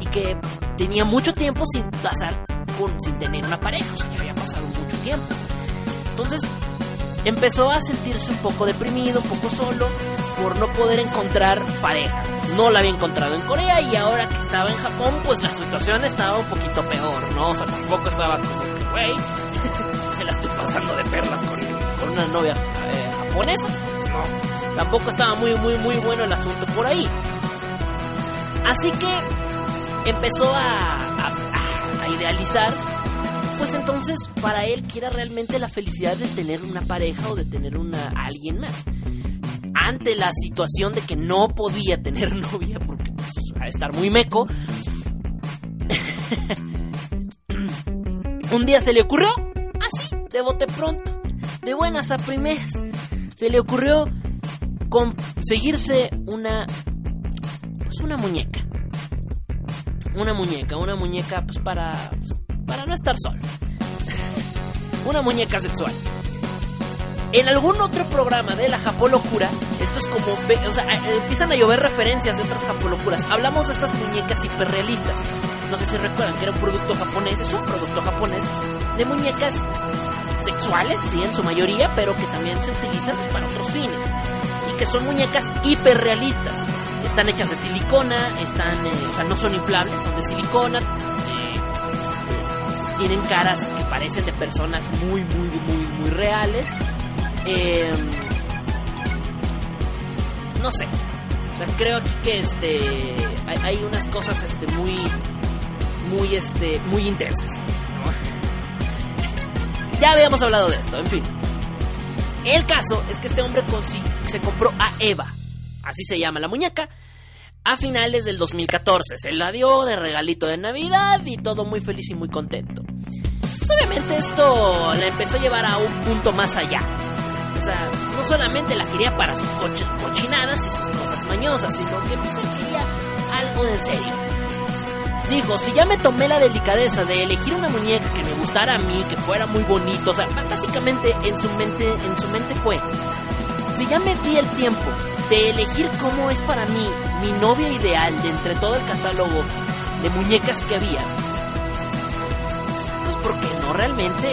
Y que tenía mucho tiempo sin pasar con, sin tener una pareja, o sea, que había pasado mucho tiempo. Entonces empezó a sentirse un poco deprimido, un poco solo, por no poder encontrar pareja. No la había encontrado en Corea y ahora que estaba en Japón, pues la situación estaba un poquito peor, ¿no? O sea, tampoco estaba como que, güey, [LAUGHS] me la estoy pasando de perlas con, una novia eh, japonesa. No, tampoco estaba muy, muy, muy bueno el asunto por ahí. Así que empezó a, a, idealizar pues entonces para él que era realmente la felicidad de tener una pareja o de tener una alguien más ante la situación de que no podía tener [LAUGHS] novia porque pues, a estar muy meco, [LAUGHS] un día se le ocurrió, así, de bote pronto, de buenas a primeras, se le ocurrió conseguirse una, pues una muñeca. Una muñeca, una muñeca pues para, para no estar solo. [LAUGHS] una muñeca sexual. En algún otro programa de la Japolocura, esto es como, o sea, eh, empiezan a llover referencias de otras Japolocuras. Hablamos de estas muñecas hiperrealistas. No sé si recuerdan que era un producto japonés, es un producto japonés de muñecas sexuales, sí, en su mayoría, pero que también se utilizan pues, para otros fines. Y que son muñecas hiperrealistas. Están hechas de silicona, están, eh, o sea, no son inflables, son de silicona. Eh, tienen caras que parecen de personas muy, muy, muy, muy reales eh, no sé. O sea, creo aquí que este hay, unas cosas este muy muy este muy intensas. ya habíamos hablado de esto, en fin. El caso es que este hombre se compró a Eva, así se llama la muñeca, a finales del 2014. Se la dio de regalito de Navidad y todo muy feliz y muy contento. Pues obviamente esto la empezó a llevar a un punto más allá O sea, no solamente la quería para sus coch- cochinadas y sus cosas mañosas, sino que pues él quería algo en serio. Dijo, si ya me tomé la delicadeza de elegir una muñeca que me gustara a mí, que fuera muy bonito, o sea, básicamente en su mente, en su mente fue, si ya me di el tiempo de elegir cómo es para mí mi novia ideal de entre todo el catálogo de muñecas que había, pues ¿por qué no realmente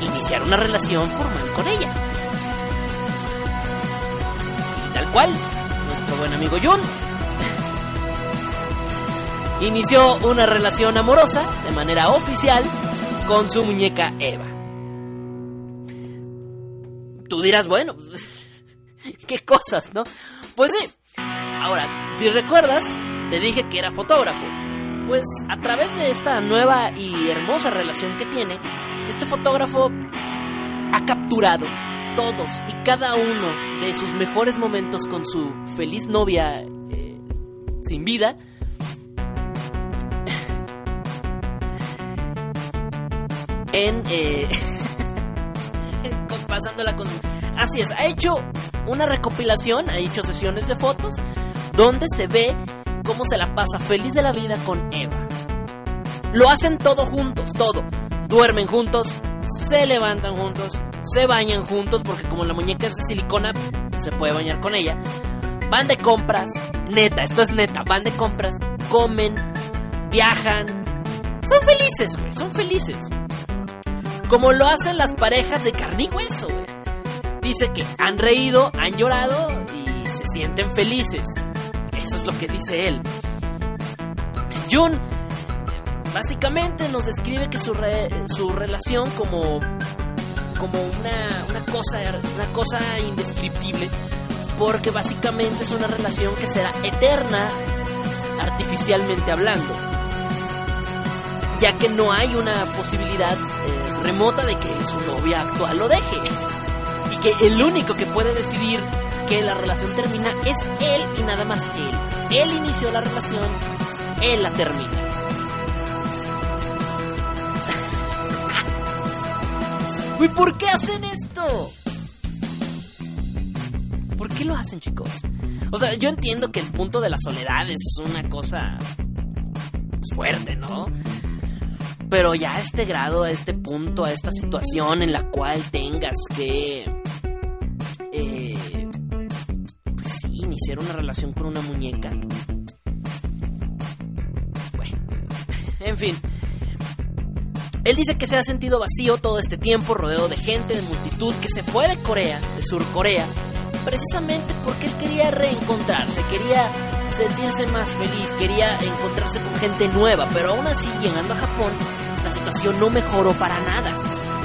iniciar una relación formal con ella? Y tal cual, nuestro buen amigo Jun inició una relación amorosa de manera oficial con su muñeca Eva. Tú dirás, bueno, [LAUGHS] qué cosas, ¿no? Pues sí. Ahora, si recuerdas, te dije que era fotógrafo. Pues a través de esta nueva y hermosa relación que tiene, este fotógrafo ha capturado todos y cada uno de sus mejores momentos con su feliz novia eh, sin vida. [LAUGHS] en eh, [LAUGHS] pasándola con así es ha hecho una recopilación ha hecho sesiones de fotos donde se ve cómo se la pasa feliz de la vida con Eva. Lo hacen todo juntos todo. Duermen juntos se levantan juntos se bañan juntos porque como la muñeca es de silicona se puede bañar con ella. Van de compras neta esto es neta van de compras comen viajan. Son felices güey son felices. Como lo hacen las parejas de carne y hueso, güey. Dice que han reído, han llorado y se sienten felices. Eso es lo que dice él. Jun básicamente nos describe que su, re- su relación como como una, una cosa una cosa indescriptible porque básicamente es una relación que será eterna artificialmente hablando ya que no hay una posibilidad eh, remota de que su novia actual lo deje. Y que el único que puede decidir que la relación termina es él y nada más él. Él inició la relación, él la termina. [LAUGHS] ¿Y por qué hacen esto? ¿Por qué lo hacen, chicos? O sea, yo entiendo que el punto de la soledad es una cosa fuerte, ¿no? Pero ya a este grado, a este punto, a esta situación en la cual tengas que... eh, iniciar una relación con una muñeca. Bueno, [LAUGHS] en fin. Él dice que se ha sentido vacío todo este tiempo, rodeado de gente, de multitud, que se fue de Corea, de Sur Corea, precisamente porque él quería reencontrarse, quería sentirse más feliz, quería encontrarse con gente nueva, pero aún así, llegando a Japón, la situación no mejoró para nada.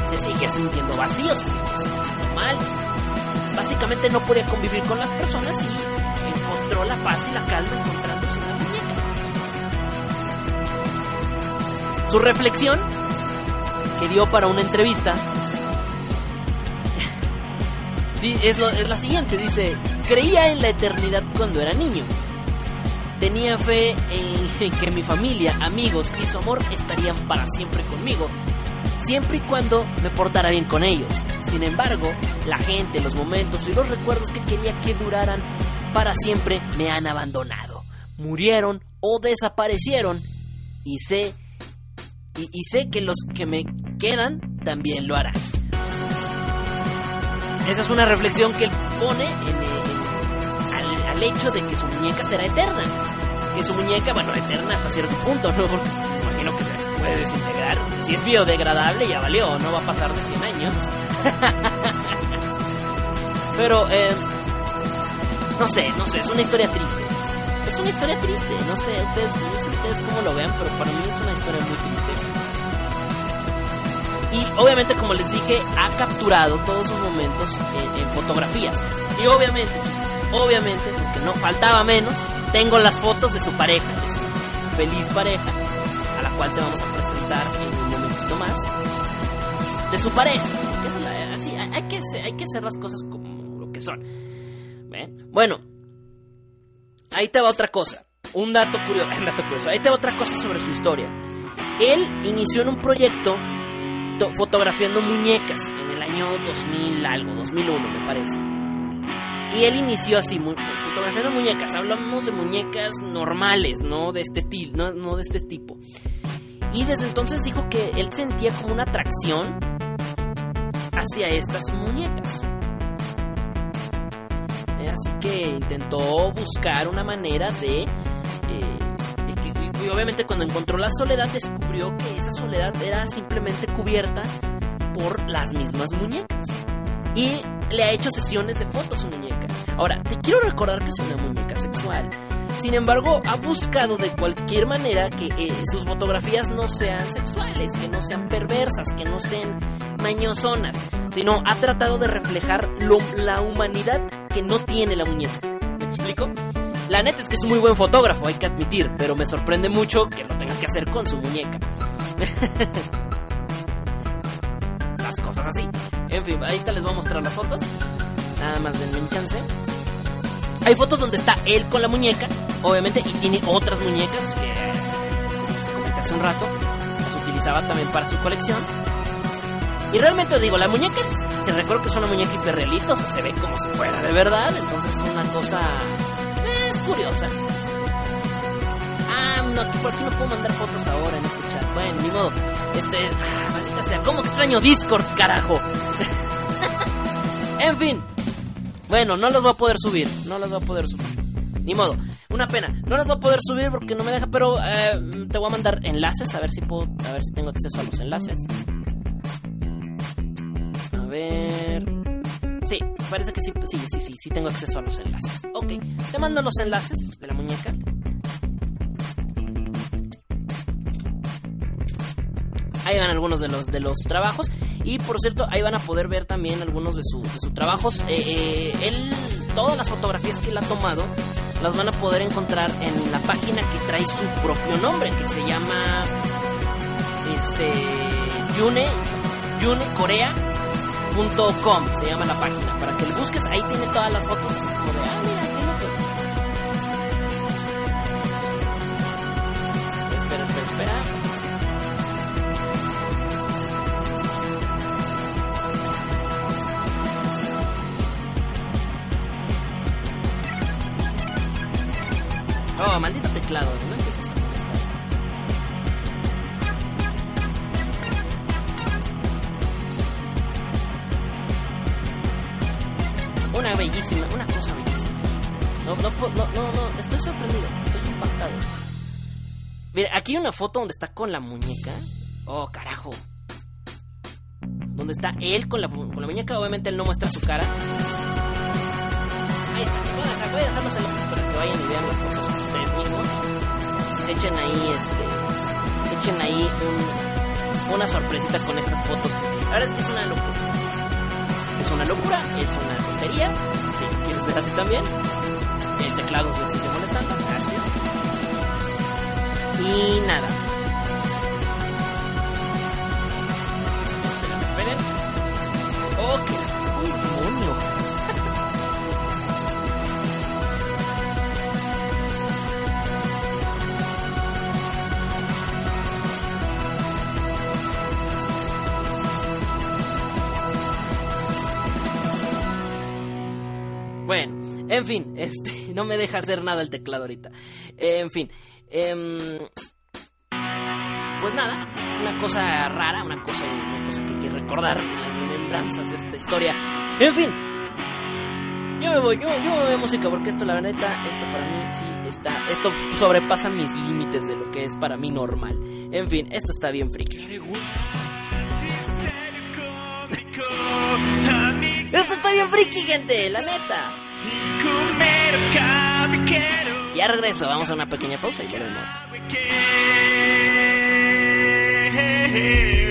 Se seguía sintiendo vacío, se seguía sintiendo mal. Básicamente no podía convivir con las personas y la paz y la calma encontrándose una muñeca. Su reflexión que dio para una entrevista es, es la siguiente, dice, creía en la eternidad cuando era niño. Tenía fe en que mi familia, amigos y su amor estarían para siempre conmigo, siempre y cuando me portara bien con ellos. Sin embargo, la gente, los momentos y los recuerdos que quería que duraran para siempre me han abandonado. Murieron o desaparecieron y sé y, y sé que los que me quedan también lo harán. Esa es una reflexión que él pone en, en- al, al hecho de que su muñeca será eterna. Que su muñeca, bueno, eterna hasta cierto punto, ¿no? Porque [LAUGHS] imagino que se puede desintegrar. Si es biodegradable, ya valió, no va a pasar de 100 años. [LAUGHS] Pero, eh, no sé, no sé, es una historia triste. Es una historia triste, no sé, ustedes, no sé ustedes cómo lo vean, pero para mí es una historia muy triste. Y obviamente, como les dije, ha capturado todos sus momentos en, fotografías. Y obviamente, obviamente, porque no faltaba menos, tengo las fotos de su pareja, de su feliz pareja, a la cual te vamos a presentar en un momentito más. De su pareja. Es la- así, hay que, hay que hacer las cosas como lo que son. Bueno, ahí te va otra cosa. [LAUGHS] Un dato curioso. Ahí te va otra cosa sobre su historia. Él inició en un proyecto fotografiando muñecas en el año 2000 algo, 2001 me parece. Y él inició así, pues, fotografiando muñecas. Hablamos de muñecas normales, no de este, no, no de este tipo. Y desde entonces dijo que él sentía como una atracción hacia estas muñecas. Así que intentó buscar una manera de... Eh, y obviamente cuando encontró la soledad descubrió que esa soledad era simplemente cubierta por las mismas muñecas. Y le ha hecho sesiones de fotos a su muñeca. Ahora, te quiero recordar que es una muñeca sexual. Sin embargo, ha buscado de cualquier manera que eh, sus fotografías no sean sexuales, que no sean perversas, que no estén mañosonas, sino ha tratado de reflejar la humanidad que no tiene la muñeca. ¿Me explico? La neta es que es un muy buen fotógrafo, hay que admitir, pero me sorprende mucho que lo tenga que hacer con su muñeca. [LAUGHS] las cosas así. En fin, ahorita les voy a mostrar las fotos. Nada más denme un chance. Hay fotos donde está él con la muñeca, obviamente, y tiene otras muñecas que comenté hace un rato. Las utilizaba también para su colección. Y realmente digo, la muñeca es. Te recuerdo que es una muñeca hiperrealista, o sea, se ve como si fuera de verdad. Entonces es una cosa. Es curiosa. Ah, no, por aquí no puedo mandar fotos ahora en este chat. Bueno, ni modo. Este. Ah, maldita sea, ¿cómo extraño Discord, carajo? [LAUGHS] en fin. Bueno, no las voy a poder subir. No las voy a poder subir. Ni modo. Una pena. No las voy a poder subir porque no me deja, pero eh, te voy a mandar enlaces a ver si puedo, a ver si tengo acceso a los enlaces. Ver. Sí, parece que sí, sí, sí, sí, sí tengo acceso a los enlaces. Ok, te mando los enlaces de la muñeca. Ahí van algunos de los, de los trabajos. Y por cierto, ahí van a poder ver también algunos de, sus trabajos. Eh, eh, él, todas las fotografías que él ha tomado las van a poder encontrar en la página que trae su propio nombre, que se llama este Yune, yunecorea.com se llama la página. Para que lo busques, ahí tiene todas las fotos. Ah, Espera, espera, espera. Oh, maldito teclado, no una foto donde está con la muñeca. Oh, carajo. Donde está él con la, muñeca, obviamente él no muestra su cara. Ahí está, voy a, dejar, voy los enlaces para que vayan y vean las fotos ustedes mismos. Se echen ahí, este. Se echen ahí un, una sorpresita con estas fotos. La verdad es que es una locura. Es una locura, es una tontería. Si quieres ver así también. El teclado se sigue molestando. Y nada. Esperen, esperen. Oh, qué demonio. Bueno, en fin, este, [LAUGHS] no me deja hacer nada el teclado ahorita. en fin, em, pues nada, una cosa rara, una cosa, una cosa que hay que recordar las remembranzas de esta historia. En fin, yo me voy, yo, yo me voy a música porque esto, la neta, esto para mí sí está, esto sobrepasa mis límites de lo que es para mí normal. En fin, esto está bien friki. Esto está bien friki, gente, la neta. Ya regreso, vamos a una pequeña pausa y volvemos. Hola,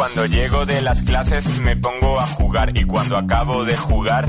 Cuando llego de las clases me pongo a jugar y cuando acabo de jugar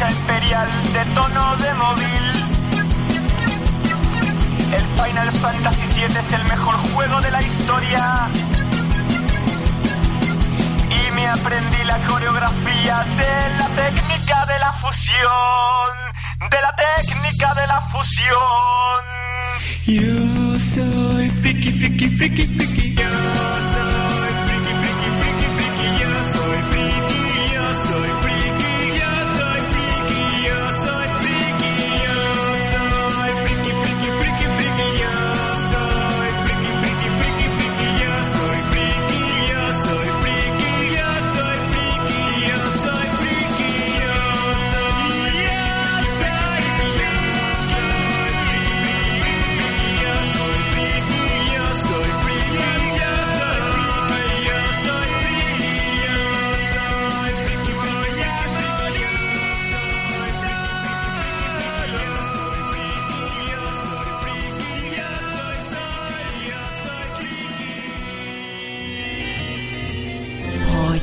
imperial de tono de móvil. El Final Fantasy VII es el mejor juego de la historia. Y me aprendí la coreografía de la técnica de la fusión. De la técnica de la fusión. Yo soy friki, friki, friki, friki. Yo soy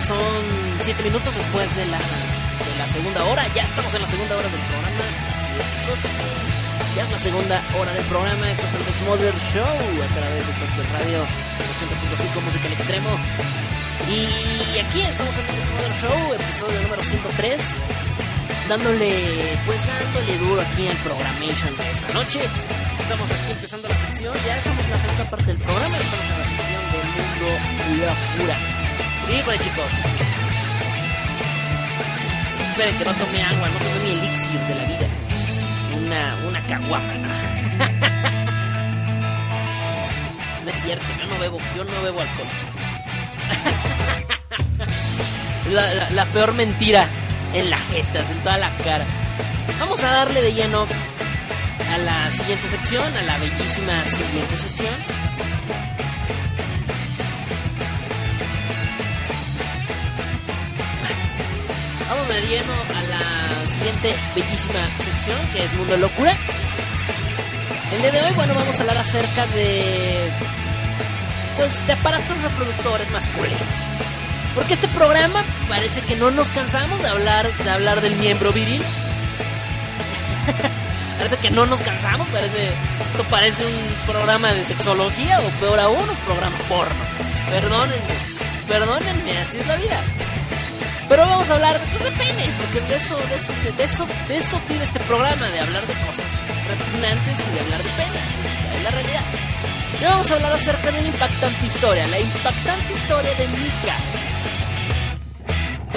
Son siete minutos después de la, de la segunda hora. Ya estamos en la segunda hora del programa. Ya es la segunda hora del programa. Esto es el Desmother Show a través de Tokyo Radio 80.5 Música al Extremo. Y aquí estamos en el Desmother Show, episodio número 103. Dándole, pues dándole duro aquí al programation de esta noche. Estamos aquí empezando la sección. Ya estamos en la segunda parte del programa. Estamos en la sección del mundo locura. Y pues chicos, esperen que no tome agua, no tome mi elixir de la vida. Una, una caguama, [LAUGHS] ¿no? es cierto, yo no bebo, yo no bebo alcohol. [LAUGHS] la, la, la peor mentira en las jetas, en toda la cara. Vamos a darle de lleno a la siguiente sección, a la bellísima siguiente sección. Lleno a la siguiente bellísima sección que es Mundo Locura. El día de hoy, bueno, vamos a hablar acerca de. Pues de aparatos reproductores masculinos. Porque este programa parece que no nos cansamos de hablar, de hablar del miembro viril. [LAUGHS] parece que no nos cansamos, parece. Esto parece un programa de sexología o peor aún, un programa porno. Perdónenme, perdónenme, así es la vida. Pero vamos a hablar de, de penes, porque de eso, de eso, de eso, de eso pide este programa, de hablar de cosas repugnantes y de hablar de penes, es, es la realidad. Y vamos a hablar acerca de una impactante historia, la impactante historia de Mika.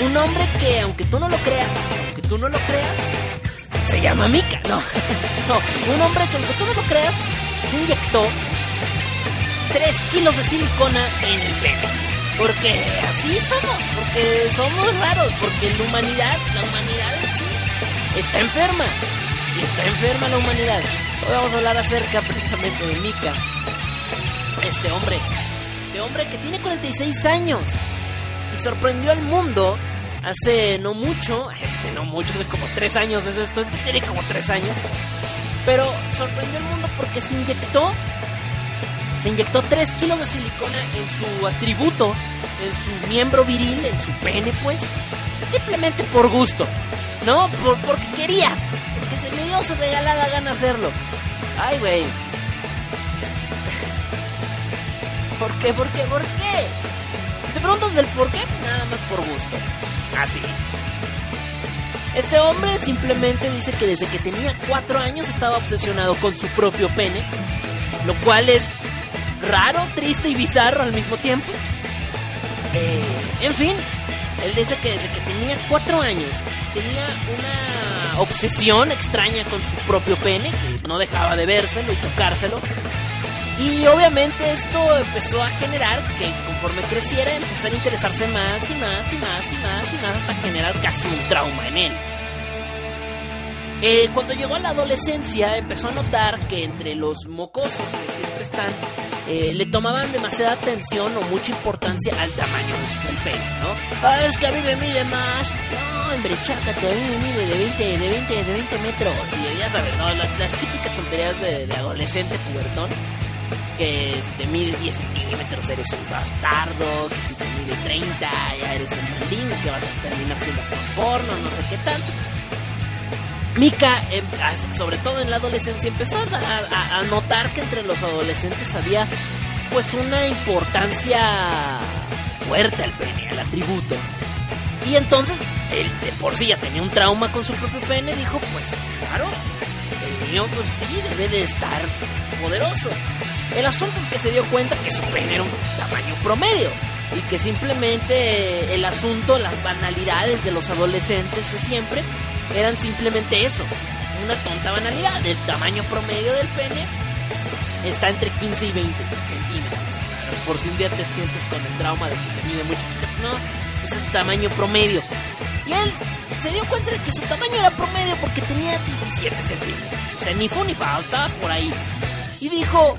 Un hombre que, aunque tú no lo creas, aunque tú no lo creas, se llama Mika, no. [LAUGHS] no, un hombre que, aunque tú no lo creas, se inyectó 3 kilos de silicona en el pene. Porque así somos, porque somos raros, porque la humanidad, la humanidad en sí, está enferma. Y está enferma la humanidad. Hoy vamos a hablar acerca precisamente de Mika. Este hombre, este hombre que tiene 46 años y sorprendió al mundo hace no mucho, hace no mucho, hace como 3 años es esto, esto tiene como 3 años. Pero sorprendió al mundo porque se inyectó se inyectó 3 kilos de silicona en su atributo, en su miembro viril, en su pene, pues. Simplemente por gusto, ¿no? Por, porque quería, porque se le dio su regalada gana hacerlo. Ay, güey. [LAUGHS] ¿Por qué? ¿Por qué? ¿Por qué? Te preguntas del por qué, nada más por gusto. Así. Este hombre simplemente dice que desde que tenía 4 años estaba obsesionado con su propio pene, lo cual es raro, triste y bizarro al mismo tiempo. Eh, en fin, él dice que desde que tenía cuatro años tenía una obsesión extraña con su propio pene, que no dejaba de vérselo y tocárselo. Y obviamente esto empezó a generar que conforme creciera empezara a interesarse más y más y más y más y más hasta generar casi un trauma en él. Eh, cuando llegó a la adolescencia empezó a notar que entre los mocosos que siempre están eh, le tomaban demasiada atención o mucha importancia al tamaño del pene, ¿no? Ah, es que a mí me mide más. No, hombre, chácate, a mí me mide de 20, de 20, de 20 metros. Y ya sabes, ¿no? Las, típicas tonterías de, adolescente pubertón. Que te mide 10 centímetros eres un bastardo, que si te mide 30 ya eres un mandín, que vas a terminar siendo porno, no sé qué tanto. Mika, eh, sobre todo en la adolescencia, empezó a, notar que entre los adolescentes había pues una importancia fuerte al pene, al atributo. Y entonces, él de por sí ya tenía un trauma con su propio pene, dijo, pues claro, el mío pues sí debe de estar poderoso. El asunto es que se dio cuenta que su pene era un tamaño promedio y que simplemente el asunto, las banalidades de los adolescentes de siempre, eran simplemente eso, una tonta banalidad. El tamaño promedio del pene está entre 15 y 20 centímetros. Por si un día te sientes con el trauma de que te mide mucho, no, es el tamaño promedio. Y él se dio cuenta de que su tamaño era promedio porque tenía 17 centímetros. O sea, ni fue ni pa, estaba por ahí. Y dijo,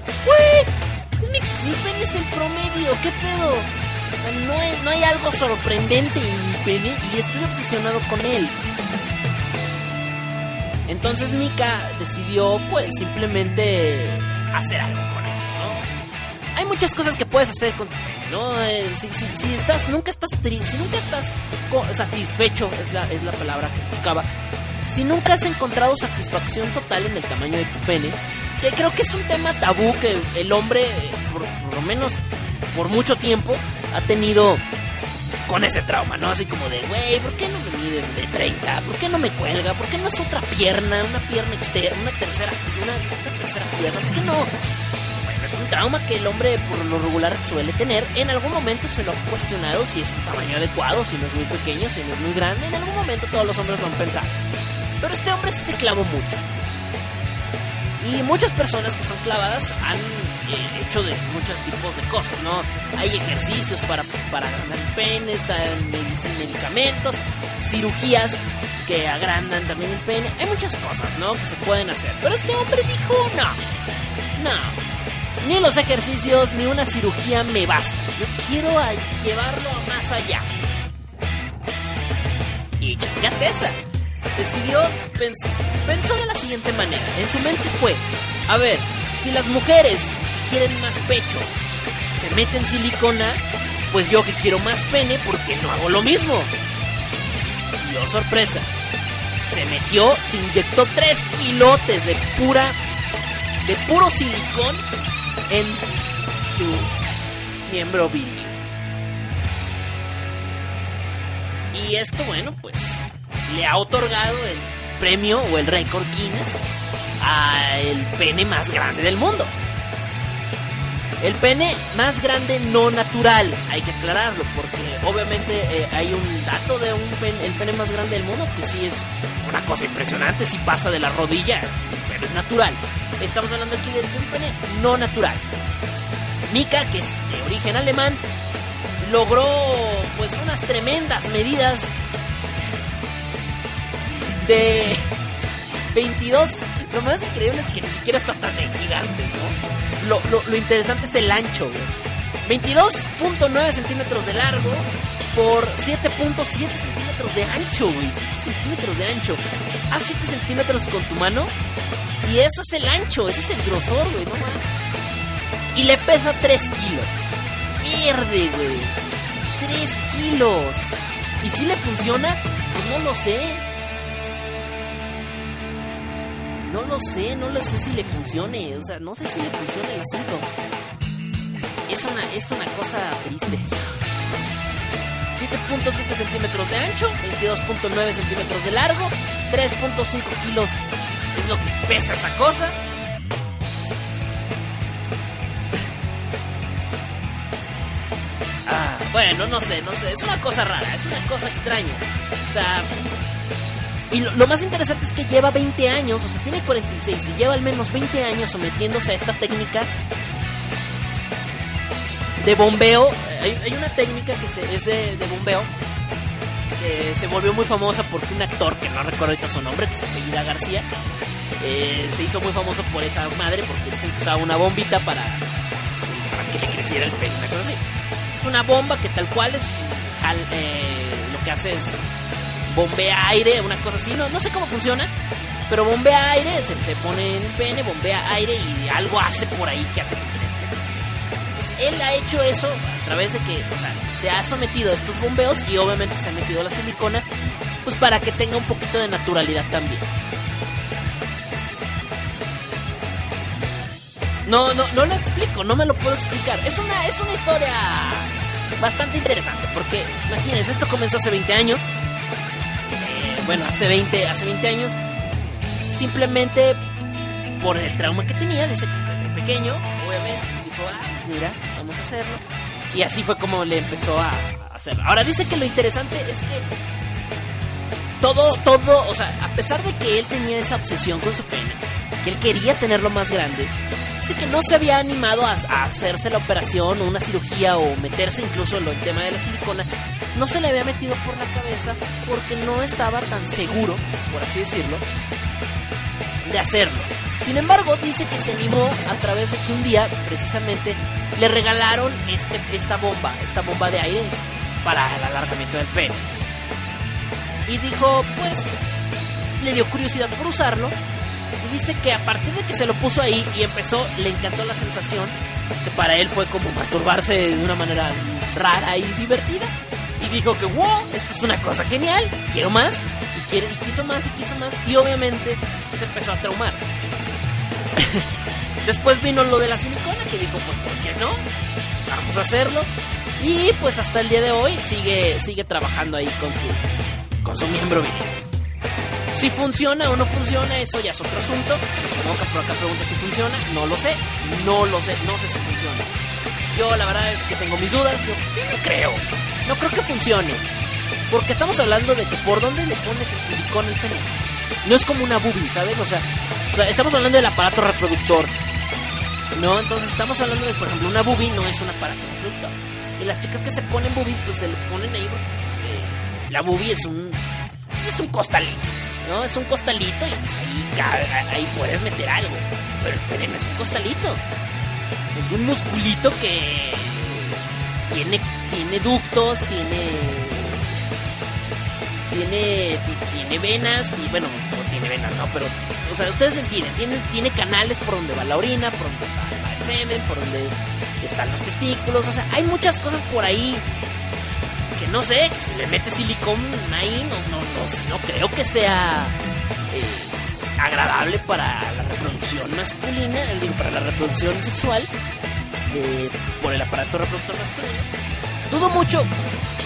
mi, mi pene es el promedio, ¿qué pedo? No hay, no hay algo sorprendente pene y estoy obsesionado con él. Entonces Mika decidió pues simplemente hacer algo con eso, ¿no? Hay muchas cosas que puedes hacer con ¿no? Eh, si, si, si, estás, nunca estás triste, nunca estás satisfecho, es la, es la palabra que buscaba. si nunca has encontrado satisfacción total en el tamaño de tu pene, que creo que es un tema tabú que el hombre, eh, por lo menos por mucho tiempo, ha tenido con ese trauma, ¿no? Así como de, güey, ¿por qué no me mide de 30? ¿Por qué no me cuelga? ¿Por qué no es otra pierna? Una pierna externa, una tercera, una, una tercera pierna, ¿por qué no? Bueno, es un trauma que el hombre por lo regular suele tener. En algún momento se lo ha cuestionado si es un tamaño adecuado, si no es muy pequeño, si no es muy grande. En algún momento todos los hombres lo han pensado. Pero este hombre sí se clavó mucho. Y muchas personas que son clavadas han eh, hecho de muchos tipos de cosas, ¿no? Hay ejercicios para, para agrandar el pene, están medic- medicamentos, cirugías que agrandan también el pene. Hay muchas cosas, ¿no? Que se pueden hacer. Pero este hombre dijo, no, no. Ni los ejercicios ni una cirugía me basta. Yo quiero llevarlo más allá. Y chingate esa. Decidió, pens- pensó de la siguiente manera. En su mente fue, a ver, si las mujeres quieren más pechos, se meten silicona, pues yo que quiero más pene, porque no hago lo mismo? Y oh sorpresa, se metió, se inyectó 3 kilotes de pura, de puro silicón en su miembro viril. Y esto, bueno, pues le ha otorgado el premio o el récord Guinness a el pene más grande del mundo. El pene más grande no natural, hay que aclararlo, porque obviamente eh, hay un dato de un pene, el pene más grande del mundo que sí es una cosa impresionante, si pasa de la rodilla, pero es natural. Estamos hablando aquí de un pene no natural. Mika, que es de origen alemán, logró pues unas tremendas medidas de 22. Lo más increíble es que ni siquiera está tan gigante, ¿no? Lo, lo, lo interesante es el ancho, güey. 22.9 centímetros de largo por 7.7 centímetros de ancho, güey. 7 centímetros de ancho. Haz 7 centímetros con tu mano y eso es el ancho, ese es el grosor, güey, no mames. Y le pesa 3 kilos. Pierde, güey. 3 kilos. ¿Y si le funciona? Pues no lo sé. No lo sé, no lo sé si le funcione. O sea, no sé si le funciona el asunto. Es una, es una cosa triste. 7.7 centímetros de ancho, 22.9 centímetros de largo, 3.5 kilos es lo que pesa esa cosa. Ah, bueno, no sé, no sé, es una cosa rara, es una cosa extraña. O sea, y lo, más interesante es que lleva 20 años, o sea, tiene 46 y lleva al menos 20 años sometiéndose a esta técnica de bombeo. Hay, una técnica que se, es de, de, bombeo que se volvió muy famosa porque un actor, que no recuerdo ahorita su nombre, que se apellida García, eh, se hizo muy famoso por esa madre porque se usaba una bombita para, para que le creciera el pelo, una cosa así. Es una bomba que tal cual es, eh, lo que hace es bombea aire, una cosa así, no, no sé cómo funciona, pero bombea aire, se, se pone en el pene, bombea aire y algo hace por ahí que hace que crezca. Él ha hecho eso a través de que, o sea, se ha sometido a estos bombeos y obviamente se ha metido la silicona, pues para que tenga un poquito de naturalidad también. No, no, no lo explico, no me lo puedo explicar. Es una, es una historia bastante interesante, porque imagínense, esto comenzó hace 20 años, bueno, hace 20, hace 20 años, simplemente por el trauma que tenía, que desde pequeño, obviamente, dijo, ah, mira, vamos a hacerlo. Y así fue como le empezó a, a hacerlo. Ahora dice que lo interesante es que todo, todo, o sea, a pesar de que él tenía esa obsesión con su pene, que él quería tenerlo más grande, dice que no se había animado a, a hacerse la operación o una cirugía o meterse incluso en el tema de la silicona, no se le había metido por la cabeza porque no estaba tan seguro, por así decirlo, de hacerlo. Sin embargo, dice que se animó a través de que un día, precisamente, le regalaron este, esta bomba, esta bomba de aire para el alargamiento del pene. Y dijo, pues, le dio curiosidad por usarlo. Dice que a partir de que se lo puso ahí y empezó, le encantó la sensación, que para él fue como masturbarse de una manera rara y divertida. y dijo que, wow, esto es una cosa genial, quiero más, y, quiere, y quiso más, y quiso más, y obviamente se empezó a traumar. [LAUGHS] Después vino lo de la silicona, que dijo, pues, ¿por qué no? Vamos a hacerlo. Y pues hasta el día de hoy sigue, sigue trabajando ahí con su, con su miembro viril. Si funciona o no funciona, eso ya es otro asunto. Nunca por acá pregunta si funciona. No lo sé. No lo sé. No sé si funciona. Yo la verdad es que tengo mis dudas. Yo no creo. No creo que funcione. Porque estamos hablando de que por dónde le pones el silicón al pene. No es como una boobie, ¿sabes? O sea, estamos hablando del aparato reproductor. ¿No? Entonces estamos hablando de, por ejemplo, una boobie no es un aparato reproductor. Y las chicas que se ponen boobies, pues se le ponen ahí porque eh, la boobie es un... Es un costalito. ¿No? Es un costalito y pues ahí, puedes meter algo. Pero pene no es un costalito. Es un musculito que tiene, tiene ductos, tiene. Tiene, tiene venas y bueno, no tiene venas, no, pero, o sea, ustedes entienden, tiene, tiene canales por donde va la orina, por donde va, el semen, por donde están los testículos, o sea, hay muchas cosas por ahí no sé, si le mete silicón ahí, no, no, no, no creo que sea eh, agradable para la reproducción masculina, para la reproducción sexual, eh, por el aparato reproductor masculino. Dudo mucho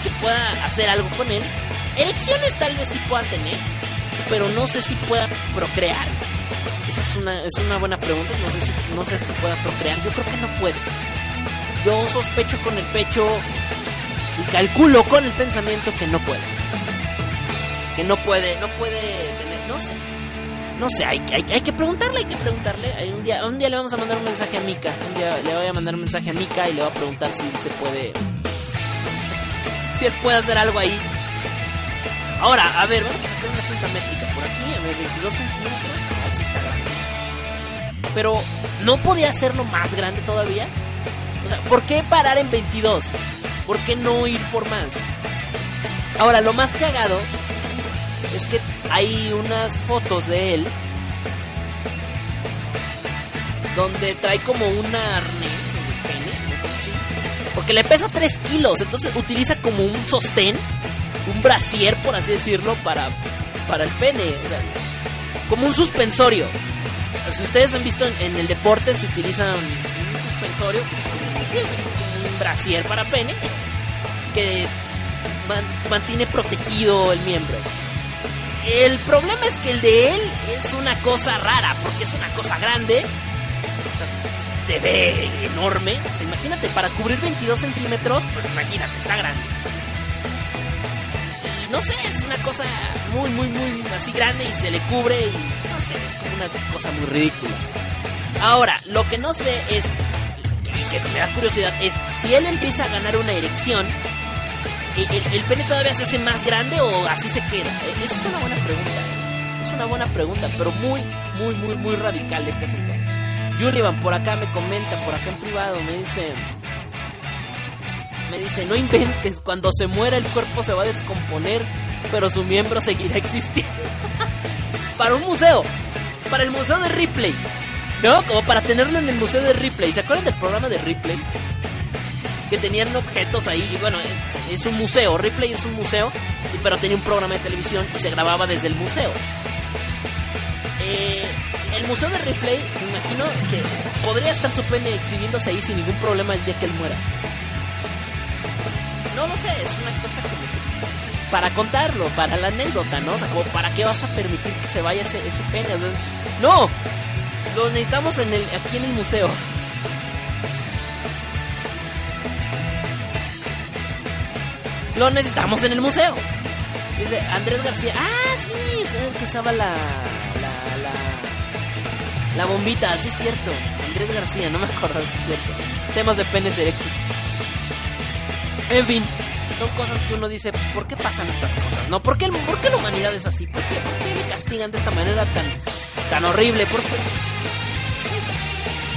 que pueda hacer algo con él. Erecciones tal vez sí pueda tener, pero no sé si pueda procrear. Esa es una, es una buena pregunta, no sé, si, no sé si pueda procrear, yo creo que no puede. Yo sospecho con el pecho y calculo con el pensamiento que no puede. Que no puede, no puede tener, no sé. No sé, hay, hay, hay que preguntarle, hay que preguntarle. Hay un, día, un día le vamos a mandar un mensaje a Mika. Un día le voy a mandar un mensaje a Mika y le voy a preguntar si se puede. Si él puede hacer algo ahí. Ahora, a ver, vamos a sacar una cinta métrica por aquí. A ver, 22 centímetros. Así está grande. Pero, ¿no podía hacerlo más grande todavía? O sea, ¿por qué parar en 22? ¿Por qué no ir por más? Ahora, lo más cagado es que hay unas fotos de él donde trae como un arnés en el pene, porque le pesa 3 kilos, entonces utiliza como un sostén, un brasier, por así decirlo, para, para el pene, como un suspensorio. Si ustedes han visto en, el deporte, se utiliza un suspensorio, pues, brasier para pene que mantiene protegido el miembro. El problema es que el de él es una cosa rara, porque es una cosa grande. se ve enorme. imagínate, para cubrir 22 centímetros, pues imagínate, está grande. Y no sé, es una cosa muy, muy, muy así grande y se le cubre y no sé, es como una cosa muy ridícula. Ahora, lo que no sé es, que me da curiosidad, es si él empieza a ganar una erección, ¿el, pene todavía se hace más grande o así se queda? Eh, esa es una buena pregunta. ¿eh? Es una buena pregunta, pero muy, muy, muy, muy radical este asunto. Yuriban por acá me comenta, por acá en privado, me dice... Me dice, no inventes, cuando se muera el cuerpo se va a descomponer, pero su miembro seguirá existiendo. [LAUGHS] para un museo, para el museo de Ripley, ¿no? Como para tenerlo en el museo de Ripley. ¿Se acuerdan del programa de Ripley? que tenían objetos ahí. Bueno, es un museo, Ripley es un museo, pero tenía un programa de televisión y se grababa desde el museo. Eh, el museo de Ripley, me imagino que podría estar su pene exhibiéndose ahí sin ningún problema el día que él muera. No lo sé, es una cosa que para contarlo, para la anécdota, ¿no? O sea, como para qué vas a permitir que se vaya ese, ese pene. No, lo necesitamos en el, aquí en el museo. Lo necesitamos en el museo. Dice Andrés García. Ah, sí, usaba la, la, la, bombita, sí es cierto. Andrés García, no me acuerdo si es cierto. Temas de penes erectus. En fin, son cosas que uno dice, ¿por qué pasan estas cosas? ¿No? ¿Por qué, por qué la humanidad es así? ¿Por qué, ¿Por qué me castigan de esta manera tan, tan horrible? ¿Por?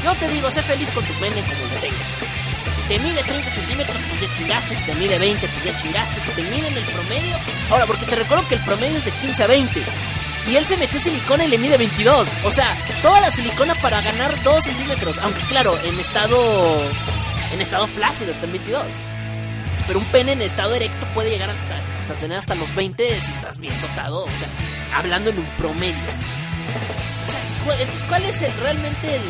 Yo te digo, sé feliz con tu pene como lo tengas te mide 30 centímetros, pues ya chingaste. Si te mide 20, pues ya chingaste. Si te mide en el promedio. Ahora, porque te recuerdo que el promedio es de 15 a 20. Y él se metió silicona y le mide 22. O sea, toda la silicona para ganar 2 centímetros. Aunque claro, en estado. En estado flácido está en 22. pero un pene en estado erecto puede llegar hasta, hasta tener hasta los 20 si estás bien dotado, o sea, hablando en un promedio. ¿Cuál, entonces, ¿cuál es realmente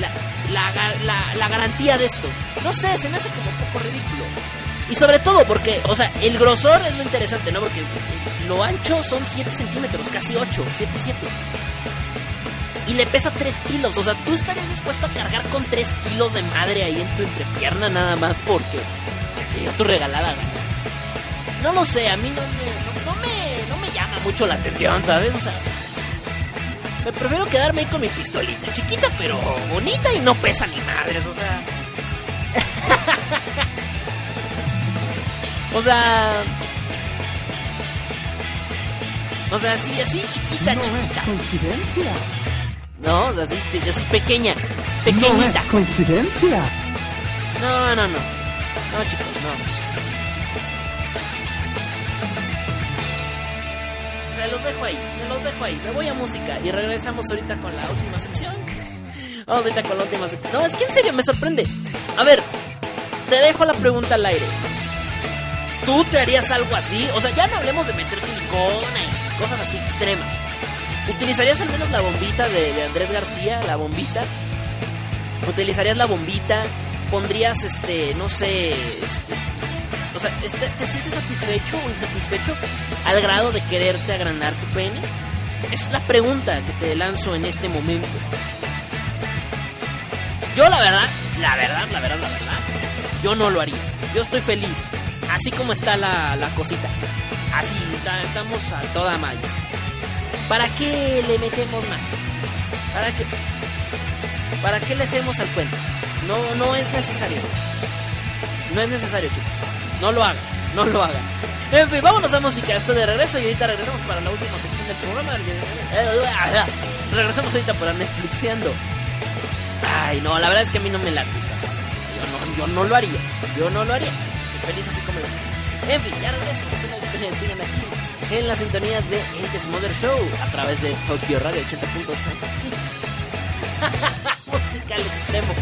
la, la, ga- la- la garantía de esto? No sé, se me hace como un poco ridículo. Y sobre todo porque, o sea, el grosor es lo interesante, ¿no? Porque lo ancho son 7 centímetros, casi 8, 7, 7. Y le pesa 3 kilos, o sea, tú estarías dispuesto a cargar con 3 kilos de madre ahí en tu entrepierna nada más porque te dio tu regalada gana. No lo sé, a mí no me, no me llama mucho la atención, ¿sabes? O sea, me prefiero quedarme ahí con mi pistolita, chiquita pero bonita y no pesa ni madres, o sea. [LAUGHS] o sea. O sea, así, así chiquita, chiquita. coincidencia. No, o sea, así, así pequeña, No pequeñita. es coincidencia. No, no, no. No, chicos, no. Se los dejo ahí, se los dejo ahí. Me voy a música y regresamos ahorita con la última sección. Vamos [LAUGHS] ahorita con la última sección. No, es que en serio me sorprende. A ver, te dejo la pregunta al aire. ¿Tú te harías algo así? O sea, ya no hablemos de meter silicona y cosas así extremas. ¿Utilizarías al menos la bombita de, de Andrés García? La bombita. ¿Utilizarías la bombita? ¿Pondrías, este, no sé, este, o sea, ¿te sientes satisfecho o insatisfecho al grado de quererte agrandar tu pene? Es la pregunta que te lanzo en este momento. Yo la verdad, la verdad, la verdad, la verdad, yo no lo haría. Yo estoy feliz, así como está la, la cosita. Así, estamos a toda más. ¿Para qué le metemos más? ¿Para qué? ¿Para qué le hacemos al cuento? No, no es necesario. No es necesario, chicos. No lo hagan, no lo hagan. En fin, vámonos a música. Esto de regreso y ahorita regresamos para la última sección del programa. Regresamos ahorita para Netflixiando. Ay, no, la verdad es que a mí no me estas cosas. Yo no, yo no lo haría. Yo no lo haría. Estoy feliz así como estoy. En fin, ya regreso. Nos dejen, sigan aquí en la sintonía de El Desmother Show a través de Tokyo Radio 80.5 musical extremo.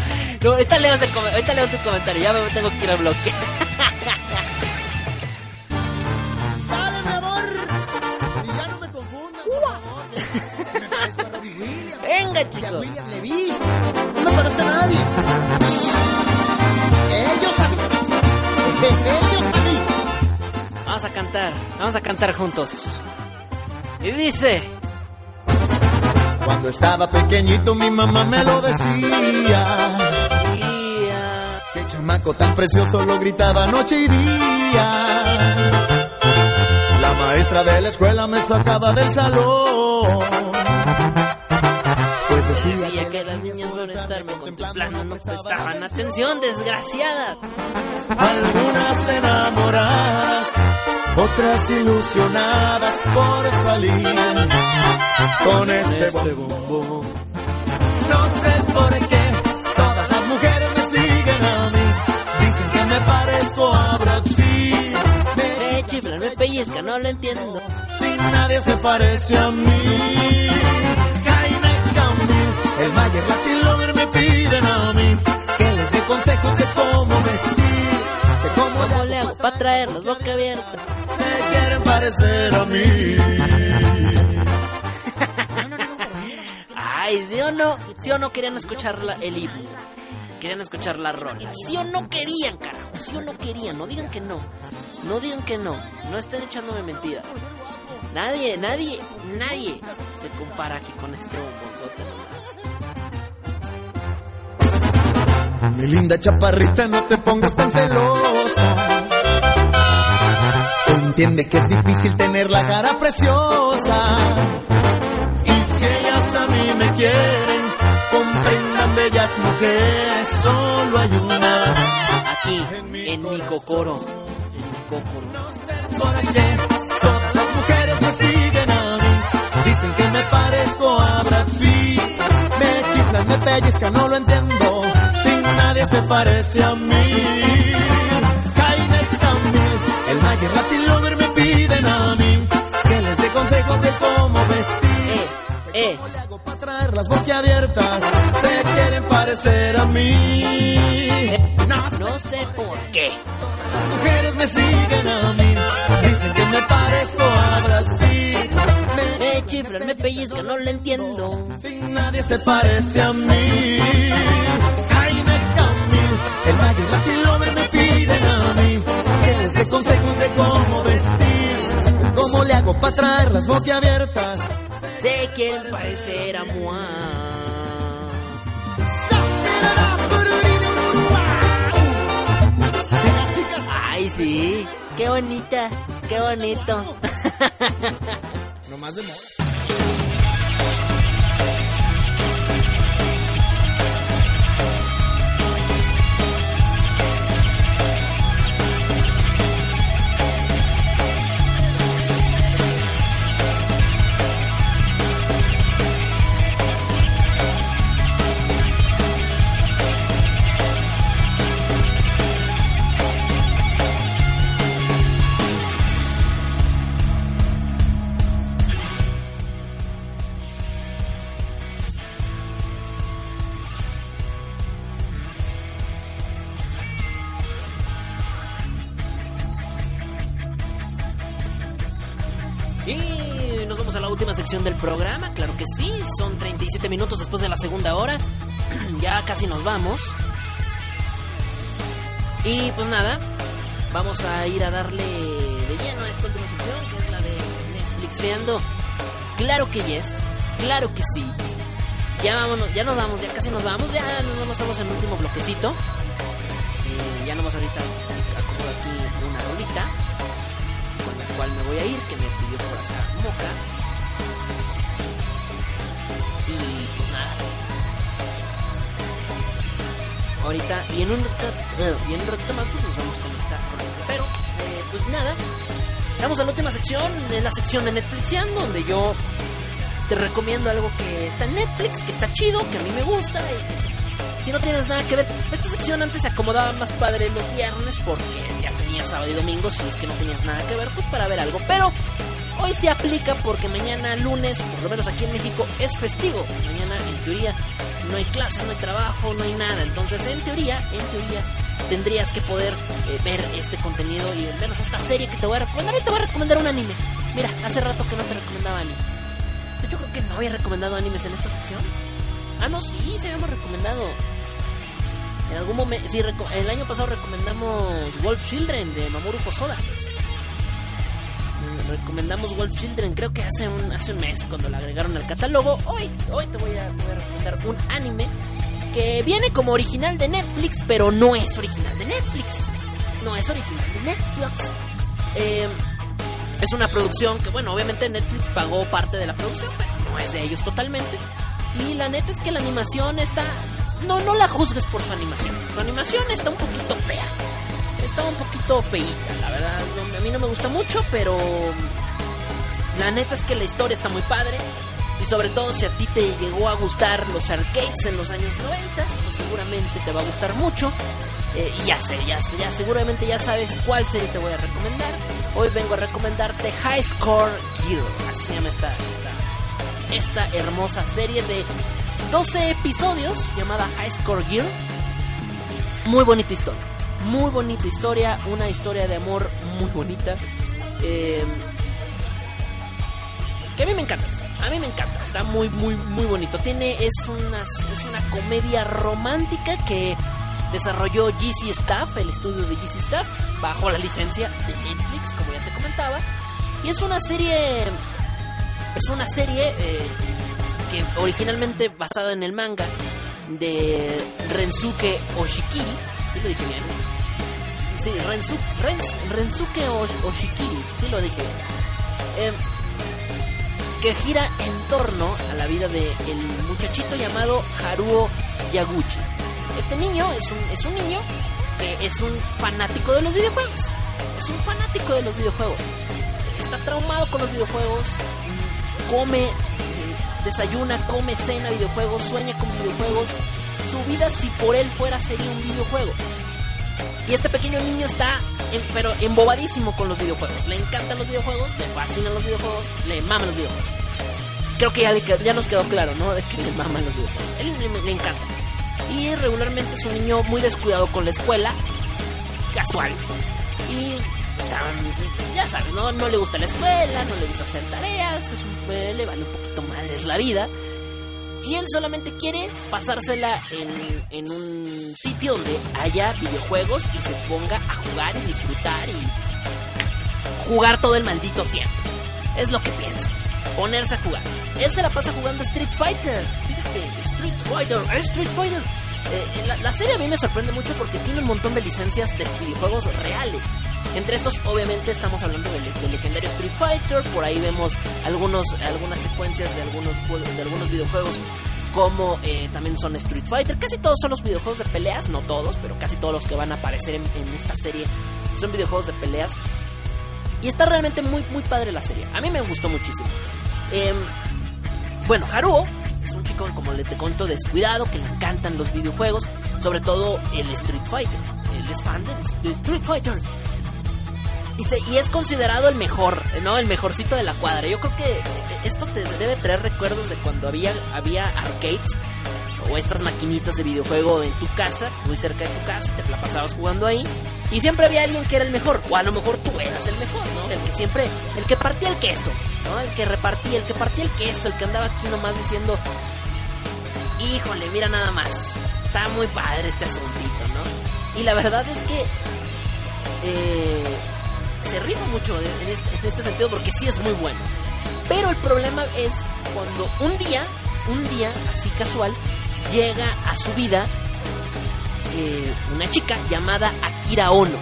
No, ahorita leo, ese ahorita leo tu comentario, ya me tengo que ir al bloque. [LAUGHS] ¡Sale, mi amor! Y ya no me confundan, por favor. Me parezco a Robbie Williams. Venga, Y a chicos. William Levy. No me parezco a nadie. Ellos a mí. Ellos a mí. Vamos a cantar, vamos a cantar juntos. Y dice, Cuando estaba pequeñito mi mamá me lo decía. Chamaco tan precioso lo gritaba noche y día. La maestra de la escuela me sacaba del salón. Pues decía decía que las niñas por estarme contemplando no prestaban atención, desgraciada. Algunas enamoradas, otras ilusionadas por salir con este bombón. No me pellizcan, no lo entiendo. si nadie se parece a mí. Jaime Camil, el Mayer Latin Lover me piden a mí que les dé consejos de cómo vestir, de cómo, ¿Cómo le hago para traerlos boca abierta? se quieren parecer a mí. Ay, ¿sí o no? ¿Sí o no querían escuchar la- el himno? Querían escuchar la rola. ¿Sí o no querían, carajo? ¿Sí o no querían? No digan que no. No digan que no. No estén echándome mentiras. Nadie, nadie, nadie se compara aquí con este bombonzote nomás. Mi linda chaparrita, no te pongas tan celosa. Entiende que es difícil tener la cara preciosa. Y si ellas a mí me quieren, comprendan bellas mujeres, solo hay una. Aquí, en mi cocoro. Mi cocoro. ¿Por qué todas las mujeres me siguen a mí? Dicen que me parezco a Brad Pitt. Me chiflan, me pellizcan, no lo entiendo. Sin nadie se parece a mí. Jaime Camil, el Mayer Latin Lover me piden a mí que les dé consejos de cómo vestir. Eh, eh. ¿Cómo le hago para traer las boquiabiertas? Se quieren parecer a mí. No sé por qué. Las mujeres me siguen a mí. Dicen que me parezco a Brad Pitt. Me chiflan, me pellizcan, no lo entiendo. Sin nadie se parece a mí. Jaime Camil, el Valle Latin Lover me piden a mí. Que les dé consejos de cómo vestir. ¿Cómo le hago para traer las boquiabiertas? Se quieren parecer a Moa. Ay, sí. Qué bonita. Qué bonito. [LAUGHS] No más de moda. Segunda hora, [CLEARS THROAT] ya casi nos vamos. Y pues nada, vamos a ir a darle de lleno a esta última sección, que es la de Netflixeando. Claro que yes, claro que sí. Ya vámonos, ya nos vamos, ya casi nos vamos, ya nos vamos, estamos en el último bloquecito. Eh, ya nomás ahorita acomodo aquí una rolita con la cual me voy a ir, que me pidió por acá Moca. Y pues nada. Ahorita, y en un ratito, eh, y en un ratito más, pues nos vamos con esta. Pero, eh, pues nada. Vamos a la última sección, en la sección de Netflixian, donde yo te recomiendo algo que está en Netflix, que está chido, que a mí me gusta y pues, si no tienes nada que ver. Esta sección antes se acomodaba más padre los viernes porque ya tenía sábado y domingo, si es que no tenías nada que ver, pues para ver algo. Pero hoy se aplica porque mañana lunes, por lo menos aquí en México, es festivo. Teoría no hay clases, no hay trabajo, no hay nada. Entonces en teoría, en teoría tendrías que poder eh, ver este contenido y al menos esta serie que te voy a recomendar. Hoy te voy a recomendar un anime. Mira, hace rato que no te recomendaba animes. De hecho creo que no había recomendado animes en esta sección. Ah, no, sí, se habíamos recomendado. En algún momento, sí, el año pasado recomendamos Wolf Children de Mamoru Hosoda. Recomendamos Wolf Children, creo que hace un, hace un mes cuando la agregaron al catálogo. Hoy, hoy te voy a, a recomendar un anime que viene como original de Netflix, pero no es original de Netflix. No es original de Netflix. Eh, es una producción que, bueno, obviamente Netflix pagó parte de la producción, pero no es de ellos totalmente. Y la neta es que la animación está... No, no la juzgues por su animación. Su animación está un poquito fea. Está un poquito feíta, la verdad. a mí no me gusta mucho, pero... La neta es que la historia está muy padre. Y sobre todo si a ti te llegó a gustar los arcades en los años 90, pues seguramente te va a gustar mucho. Eh, y ya sé, ya, sé, ya seguramente ya sabes cuál serie te voy a recomendar. Hoy vengo a recomendarte High Score Gear. Así se llama esta, esta, esta hermosa serie de 12 episodios llamada High Score Gear. Muy bonita historia. Muy bonita historia. Una historia de amor muy bonita. Eh, que a mí me encanta. A mí me encanta. Está muy, muy, muy bonito. Tiene, es una, es una comedia romántica que desarrolló GC Staff, el estudio de GC Staff, bajo la licencia de Netflix, como ya te comentaba. Y es una serie. Es una serie eh, que originalmente basada en el manga de Rensuke Oshikiri. Sí lo dije bien. Sí, Rensu, Rens- Rensuke Osh- Oshikiri. Sí lo dije bien. Eh, que gira en torno a la vida de el muchachito llamado Haruo Yaguchi. Este niño es un, es un niño que es un fanático de los videojuegos. Es un fanático de los videojuegos. Está traumado con los videojuegos. Come, desayuna, come, cena videojuegos, sueña con videojuegos. Su vida si por él fuera sería un videojuego. Y este pequeño niño está, en- pero embobadísimo con los videojuegos. Le encantan los videojuegos, le fascinan los videojuegos, le maman los videojuegos. Creo que ya, ya nos quedó claro, ¿no? De que le maman los videojuegos. Él le, encanta. y regularmente es un niño muy descuidado con la escuela, casual. Y está, ya sabes, ¿no? No le gusta la escuela, no le gusta hacer tareas, es un, le vale un poquito madres la vida. Y él solamente quiere pasársela en, en un sitio donde haya videojuegos y se ponga a jugar y disfrutar y jugar todo el maldito tiempo. Es lo que piensa. Ponerse a jugar. Él se la pasa jugando Street Fighter. Fíjate, Street Fighter, Street Fighter. Eh, la, serie a mí me sorprende mucho porque tiene un montón de licencias de videojuegos reales. Entre estos, obviamente, estamos hablando del, legendario Street Fighter. Por ahí vemos algunos, algunas secuencias de algunos, de algunos videojuegos como eh, también son Street Fighter. Casi todos son los videojuegos de peleas, no todos, pero casi todos los que van a aparecer en, en esta serie son videojuegos de peleas. Y está realmente muy, muy padre la serie. A mí me gustó muchísimo. Em, bueno, Haruo es un chico, como le te conto, descuidado, que le encantan los videojuegos, sobre todo el Street Fighter. Él es fan del de Street Fighter. Y, se- y es considerado el mejor, ¿no? El mejorcito de la cuadra. Yo creo que eh, esto te debe traer recuerdos de cuando había, había arcades o estas maquinitas de videojuego en tu casa, muy cerca de tu casa, te la pasabas jugando ahí. Y siempre había alguien que era el mejor, o a lo mejor tú eras el mejor, ¿no? El que siempre, el que partía el queso, ¿no? El que repartía, el que partía el queso, el que andaba aquí nomás diciendo, híjole, mira nada más, está muy padre este asuntito, ¿no? Y la verdad es que eh, se rifa mucho en este, en este sentido porque sí es muy bueno. Pero el problema es cuando un día, un día así casual, llega a su vida eh, una chica llamada Akira Ono.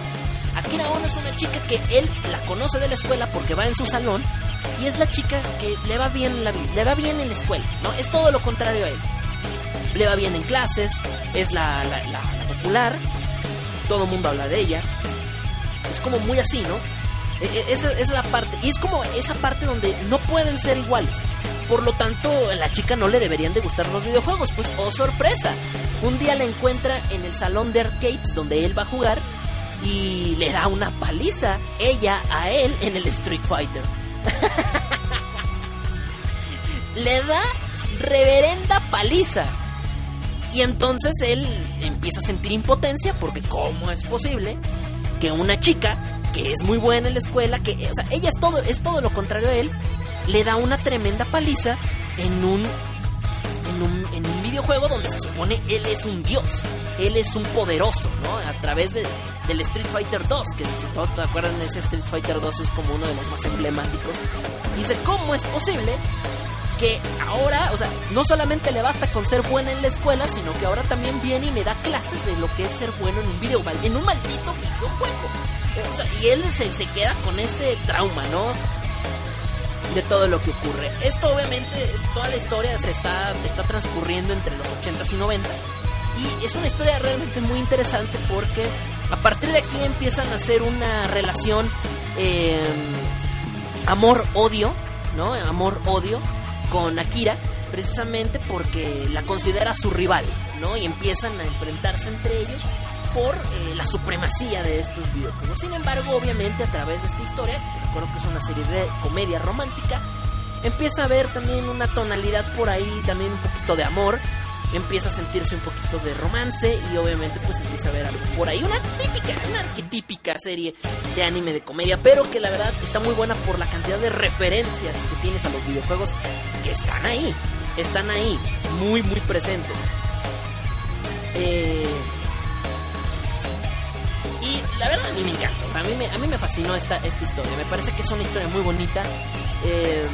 Akira Ono es una chica que él la conoce de la escuela porque va en su salón y es la chica que le va bien, la, le va bien en la escuela, ¿no? Es todo lo contrario a él. Le va bien en clases, es la, la, la- la popular, todo el mundo habla de ella. Es como muy así, ¿no? E- e- esa es la parte. Y es como esa parte donde no pueden ser iguales. Por lo tanto, a la chica no le deberían de gustar los videojuegos. Pues, oh sorpresa. Un día la encuentra en el salón de arcades donde él va a jugar y le da una paliza ella a él en el Street Fighter. [LAUGHS] le da reverenda paliza. Y entonces él empieza a sentir impotencia porque ¿cómo es posible que una chica que es muy buena en la escuela, que o sea, ella es todo es todo lo contrario a él, le da una tremenda paliza en un en un, en un videojuego donde se supone él es un dios, él es un poderoso, ¿no? A través de, del Street Fighter 2, que si todos acuerdan, ese Street Fighter 2 es como uno de los más emblemáticos. Dice, ¿cómo es posible que ahora, o sea, no solamente le basta con ser buena en la escuela, sino que ahora también viene y me da clases de lo que es ser bueno en un video, en un maldito videojuego. O sea, y él se, se queda con ese trauma, ¿no? De todo lo que ocurre. Esto obviamente, toda la historia se está, está transcurriendo entre los 80s y 90s. Y es una historia realmente muy interesante porque a partir de aquí empiezan a hacer una relación eh, amor-odio, ¿no? Amor-odio con Akira, precisamente porque la considera su rival, ¿no? Y empiezan a enfrentarse entre ellos por eh, la supremacía de estos videojuegos. Sin embargo, obviamente a través de esta historia, que recuerdo que es una serie de comedia romántica, empieza a haber también una tonalidad por ahí, también un poquito de amor, empieza a sentirse un poquito de romance y obviamente pues empieza a ver algo por ahí, una típica, una arquetípica serie de anime de comedia, pero que la verdad está muy buena por la cantidad de referencias que tienes a los videojuegos que están ahí, están ahí, muy muy presentes. Eh, y la verdad a mí me encanta, o sea, a mí me, a mí me fascinó esta, esta historia, me parece que es una historia muy bonita. eh,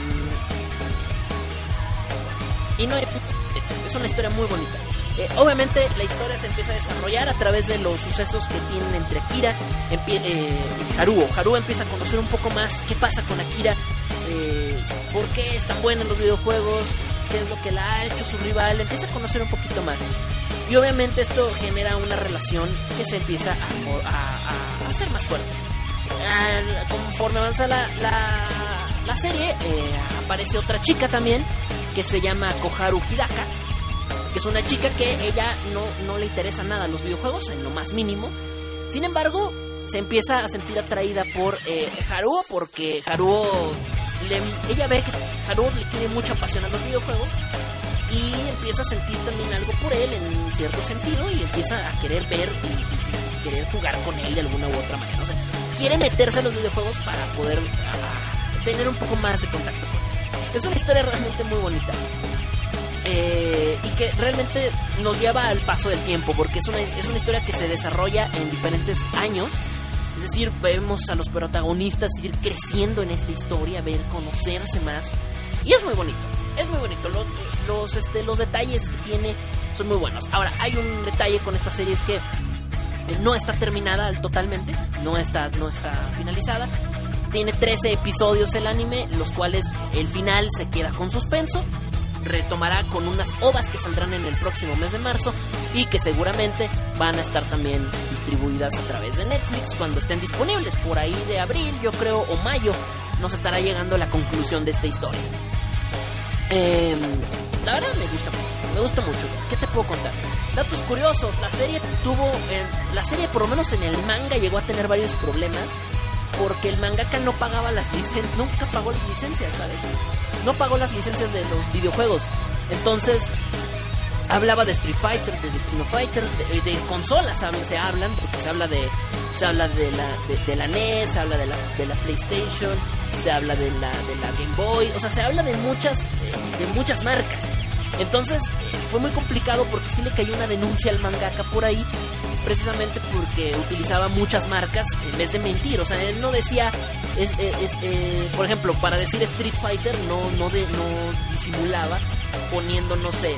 y no es una historia muy bonita. Eh, obviamente la historia se empieza a desarrollar a través de los sucesos que tienen entre Akira eh, y Haruo. Haruo empieza a conocer un poco más qué pasa con Akira, eh, por qué es tan buena en los videojuegos, qué es lo que la ha hecho su rival, empieza a conocer un poquito más. Y obviamente esto genera una relación que se empieza a, hacer más fuerte. Al- conforme avanza la, la, la serie, eh, aparece otra chica también que se llama Koharu Hidaka, que es una chica que ella no, no le interesa nada los videojuegos, en lo más mínimo. Sin embargo, se empieza a sentir atraída por eh, Haruo porque Haruo, le- ella ve que Haruo le tiene mucha pasión a los videojuegos y empieza a sentir también algo por él en cierto sentido y empieza a querer ver y, querer jugar con él de alguna u otra manera. Quiere meterse a los videojuegos para poder ah, tener un poco más de contacto con él. Es una historia realmente muy bonita. Eh, y que realmente nos lleva al paso del tiempo, porque es una, es una historia que se desarrolla en diferentes años. Decir, vemos a los protagonistas ir creciendo en esta historia, ver, conocerse más. Y es muy bonito, es muy bonito. Los, los, este, los detalles que tiene son muy buenos. Ahora, hay un detalle con esta serie, es que no está terminada totalmente, no está, no está finalizada. Tiene 13 episodios el anime, los cuales el final se queda con suspenso retomará con unas ovas que saldrán en el próximo mes de marzo y que seguramente van a estar también distribuidas a través de Netflix cuando estén disponibles. Por ahí de abril, yo creo, o mayo, nos estará llegando la conclusión de esta historia. Em, la verdad me gusta mucho, me gusta mucho. ¿Qué te puedo contar? Datos curiosos, la serie tuvo, la serie por lo menos en el manga llegó a tener varios problemas porque el mangaka no pagaba las licencias, nunca pagó las licencias, ¿sabes? No pagó las licencias de los videojuegos. Entonces, hablaba de Street Fighter, de, Kino Fighter, de, consolas se hablan, porque se habla de se habla de la de, la NES, se habla de la, de la PlayStation, se habla de la de la Game Boy, o sea, se habla de muchas eh, de muchas marcas. Entonces, eh, fue muy complicado porque sí le cayó una denuncia al mangaka por ahí precisamente porque utilizaba muchas marcas en vez de mentir. O sea, él no decía, eh, por ejemplo, para decir Street Fighter no, no, no disimulaba poniendo, no sé,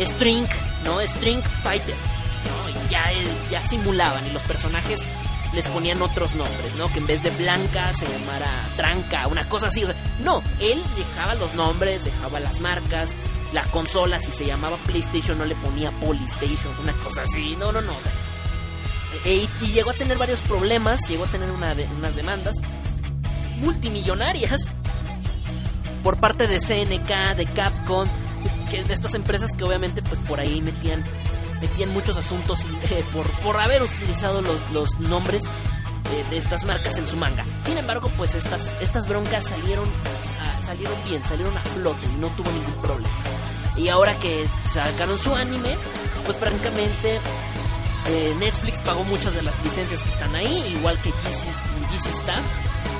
String, ¿no? String Fighter. ¿no? Ya, ya simulaban y los personajes les ponían otros nombres, ¿no? Que en vez de Blanca se llamara Tranca, una cosa así. no, él dejaba los nombres, dejaba las marcas, la consola, si se llamaba PlayStation, no le ponía Polystation, una cosa así. No, no, no. O sea, e, y llegó a tener varios problemas, llegó a tener unas demandas multimillonarias por parte de CNK, de Capcom, que de estas empresas que obviamente pues por ahí metían metían muchos asuntos eh, por, por haber utilizado los, los nombres eh, de estas marcas en su manga. Sin embargo, pues estas, estas broncas salieron, ah, salieron bien, salieron a flote y no tuvo ningún problema. Y ahora que sacaron su anime, pues francamente eh, Netflix pagó muchas de las licencias que están ahí, igual que GC Staff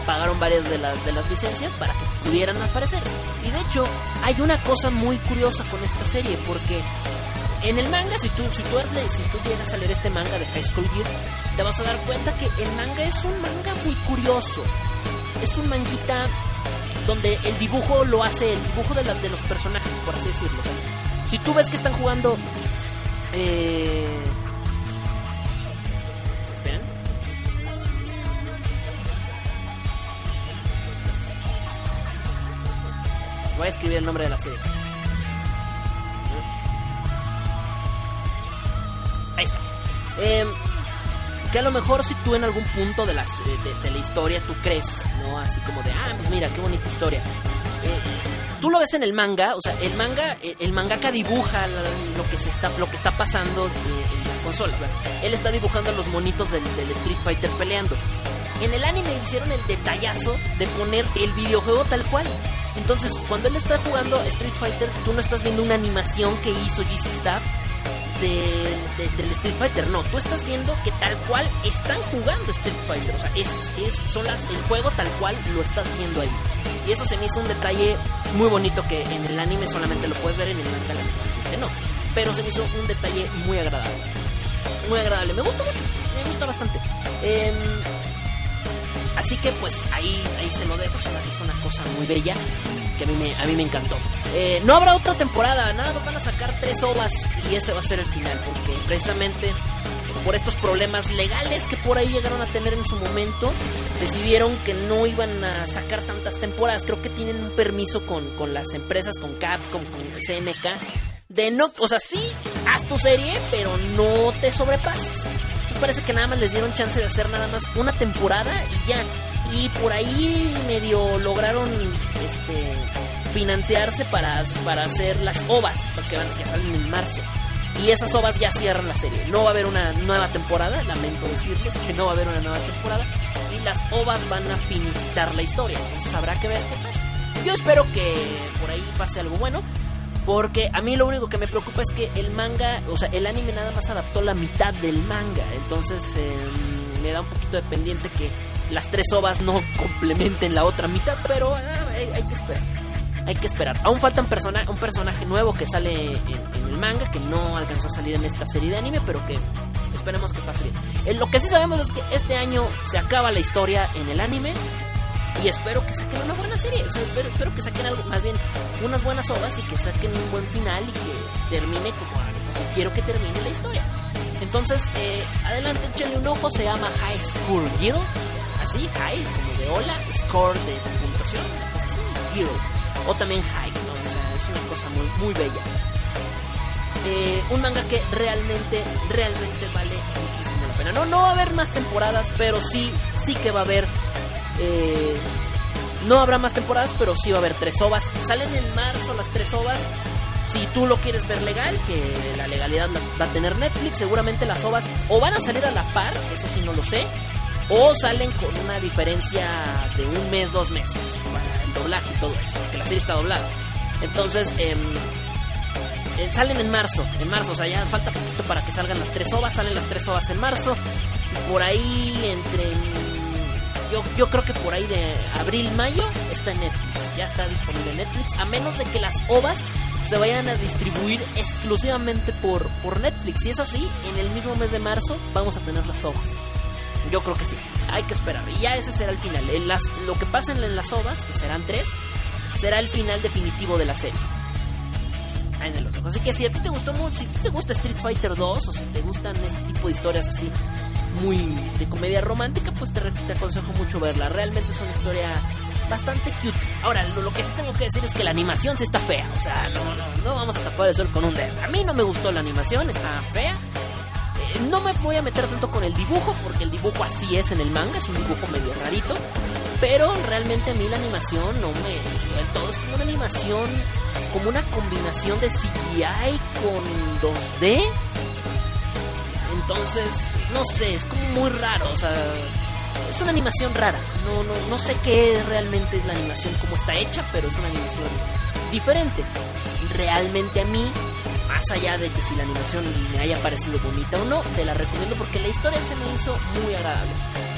pagaron varias de las, de las licencias para que pudieran aparecer. Y de hecho, hay una cosa muy curiosa con esta serie, porque en el manga, si tú, si tú, si tú llegas a leer este manga de High School Gear, te vas a dar cuenta que el manga es un manga muy curioso. Es un manguita donde el dibujo lo hace, el dibujo de, de los personajes, por así decirlo. si tú ves que están jugando... Eh, Voy a escribir el nombre de la serie. Ahí está. Em, que a lo mejor si tú en algún punto de la, de, la historia tú crees, ¿no? Así como de, ah, pues mira, qué bonita historia. Eh, tú lo ves en el manga, o sea, el manga, el mangaka dibuja lo que se está, lo que está pasando en la consola. Él está dibujando los monitos del, del Street Fighter peleando. En el anime hicieron el detallazo de poner el videojuego tal cual. Entonces, cuando él está jugando Street Fighter, tú no estás viendo una animación que hizo GC Staff del Street Fighter. No, tú estás viendo que tal cual están jugando Street Fighter. O sea, es, es, son las, el juego tal cual lo estás viendo ahí. Y eso se me hizo un detalle muy bonito que en el anime solamente lo puedes ver en el manga, no. Pero se me hizo un detalle muy agradable. Muy agradable. Me gustó mucho. Me gusta bastante. Eh, Así que pues ahí, ahí se lo dejo, es una, cosa muy bella que a mí me, a mí me encantó. Eh, no habrá otra temporada, nada más van a sacar tres ovas y ese va a ser el final, porque precisamente por estos problemas legales que por ahí llegaron a tener en su momento, decidieron que no iban a sacar tantas temporadas. Creo que tienen un permiso con, con las empresas, con Capcom, con CNK, de no, o sea, sí, haz tu serie, pero no te sobrepases parece que nada más les dieron chance de hacer nada más una temporada y ya. Y por ahí medio lograron este financiarse para, para hacer las ovas, porque que salen en marzo. Y esas ovas ya cierran la serie. No va a haber una nueva temporada, lamento decirles que no va a haber una nueva temporada. Y las ovas van a finiquitar la historia. Entonces habrá que ver qué pasa. Yo espero que por ahí pase algo bueno. Porque a mí lo único que me preocupa es que el manga, o sea, el anime nada más adaptó la mitad del manga. Entonces em, me da un poquito de pendiente que las tres ovas no complementen la otra mitad, pero ah, hay, que esperar. Hay que esperar. Aún falta un, persona, un personaje nuevo que sale en, en el manga, que no alcanzó a salir en esta serie de anime, pero que esperemos que pase bien. Eh, lo que sí sabemos es que este año se acaba la historia en el anime. Y espero que saquen una buena serie. O sea, espero, espero que saquen algo, más bien unas buenas obras y que saquen un buen final y que termine como quiero que termine la historia. Entonces, eh, adelante, échenle un ojo. Se llama High School Guild. Así, high, como de hola, score de puntuación, así, guild. O también high, ¿no? O sea, es una cosa muy, muy bella. Eh, un manga que realmente, realmente vale muchísimo la pena. No, no va a haber más temporadas, pero sí, sí que va a haber. Eh, no habrá más temporadas, pero sí va a haber tres ovas. Salen en marzo las tres ovas. Si tú lo quieres ver legal, que la legalidad va a tener Netflix, seguramente las ovas o van a salir a la par, eso sí no lo sé, o salen con una diferencia de un mes, dos meses para el doblaje y todo eso, porque la serie está doblada. Entonces, eh, eh, salen en marzo, en marzo, o sea, ya falta poquito para que salgan las tres ovas, salen las tres ovas en marzo, por ahí entre... Yo, yo creo que por ahí de abril, mayo está en Netflix, ya está disponible Netflix, a menos de que las ovas se vayan a distribuir exclusivamente por, por Netflix. Si es así, en el mismo mes de marzo vamos a tener las ovas. Yo creo que sí, hay que esperar. Y ya ese será el final. En las, lo que pasa en las ovas, que serán tres, será el final definitivo de la serie. En los ojos. Así que si a ti te gustó mucho, si a ti te gusta Street Fighter 2 o si te gustan este tipo de historias así muy de comedia romántica, pues te, te aconsejo mucho verla. Realmente es una historia bastante cute. Ahora, lo, que sí tengo que decir es que la animación sí está fea. O sea, no, no, no vamos a tapar el sol con un dedo. A mí no me gustó la animación, está fea. Eh, no me voy a meter tanto con el dibujo, porque el dibujo así es en el manga, es un dibujo medio rarito. Pero realmente a mí la animación no me todo. Es como una animación, como una combinación de CGI con 2D. Entonces, no sé, es como muy raro. O sea, es una animación rara. No, no, no sé qué realmente es la animación, como está hecha, pero es una animación diferente. Realmente a mí, más allá de que si la animación me haya parecido bonita o no, te la recomiendo porque la historia se me hizo muy agradable.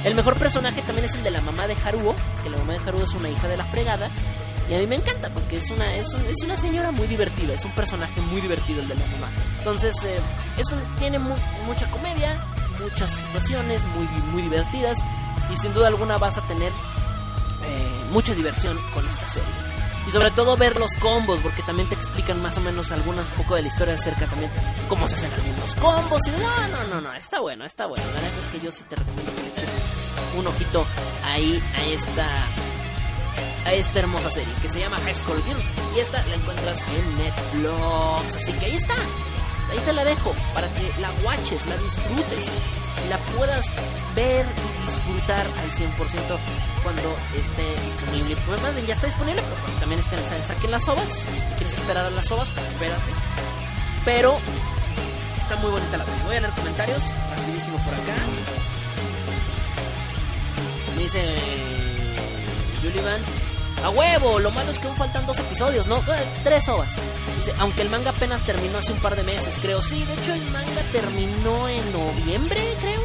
El mejor personaje también es el de la mamá de Haruo, que la mamá de Haruo es una hija de la fregada. Y a mí me encanta porque es una, es, un, es una señora muy divertida, es un personaje muy divertido el de la mamá. Entonces, eh, es un, tiene mu mucha comedia, muchas situaciones muy, muy divertidas y sin duda alguna vas a tener eh, mucha diversión con esta serie. Y sobre todo ver los combos, porque también te explican más o menos algunas un poco de la historia acerca también cómo se hacen algunos combos. Y no, no, no, no, está bueno, está bueno. La verdad es que yo sí te recomiendo que le eches un ojito ahí a esta a esta hermosa serie que se llama High School Girl. Y esta la encuentras en Netflix. Así que ahí está. Ahí te la dejo para que la watches, la disfrutes, la puedas ver y disfrutar al 100% cuando esté disponible. Pues más bien ya está disponible, también estén, saquen las ovas. Si quieres esperar a las ovas, pues. Pero está muy bonita la serie. Voy a leer comentarios rapidísimo por acá. Me dice A huevo, lo malo es que aún faltan dos episodios, ¿no? Eh, tres ovas. Aunque el manga apenas terminó hace un par de meses, creo. Sí, de hecho el manga terminó en noviembre, creo.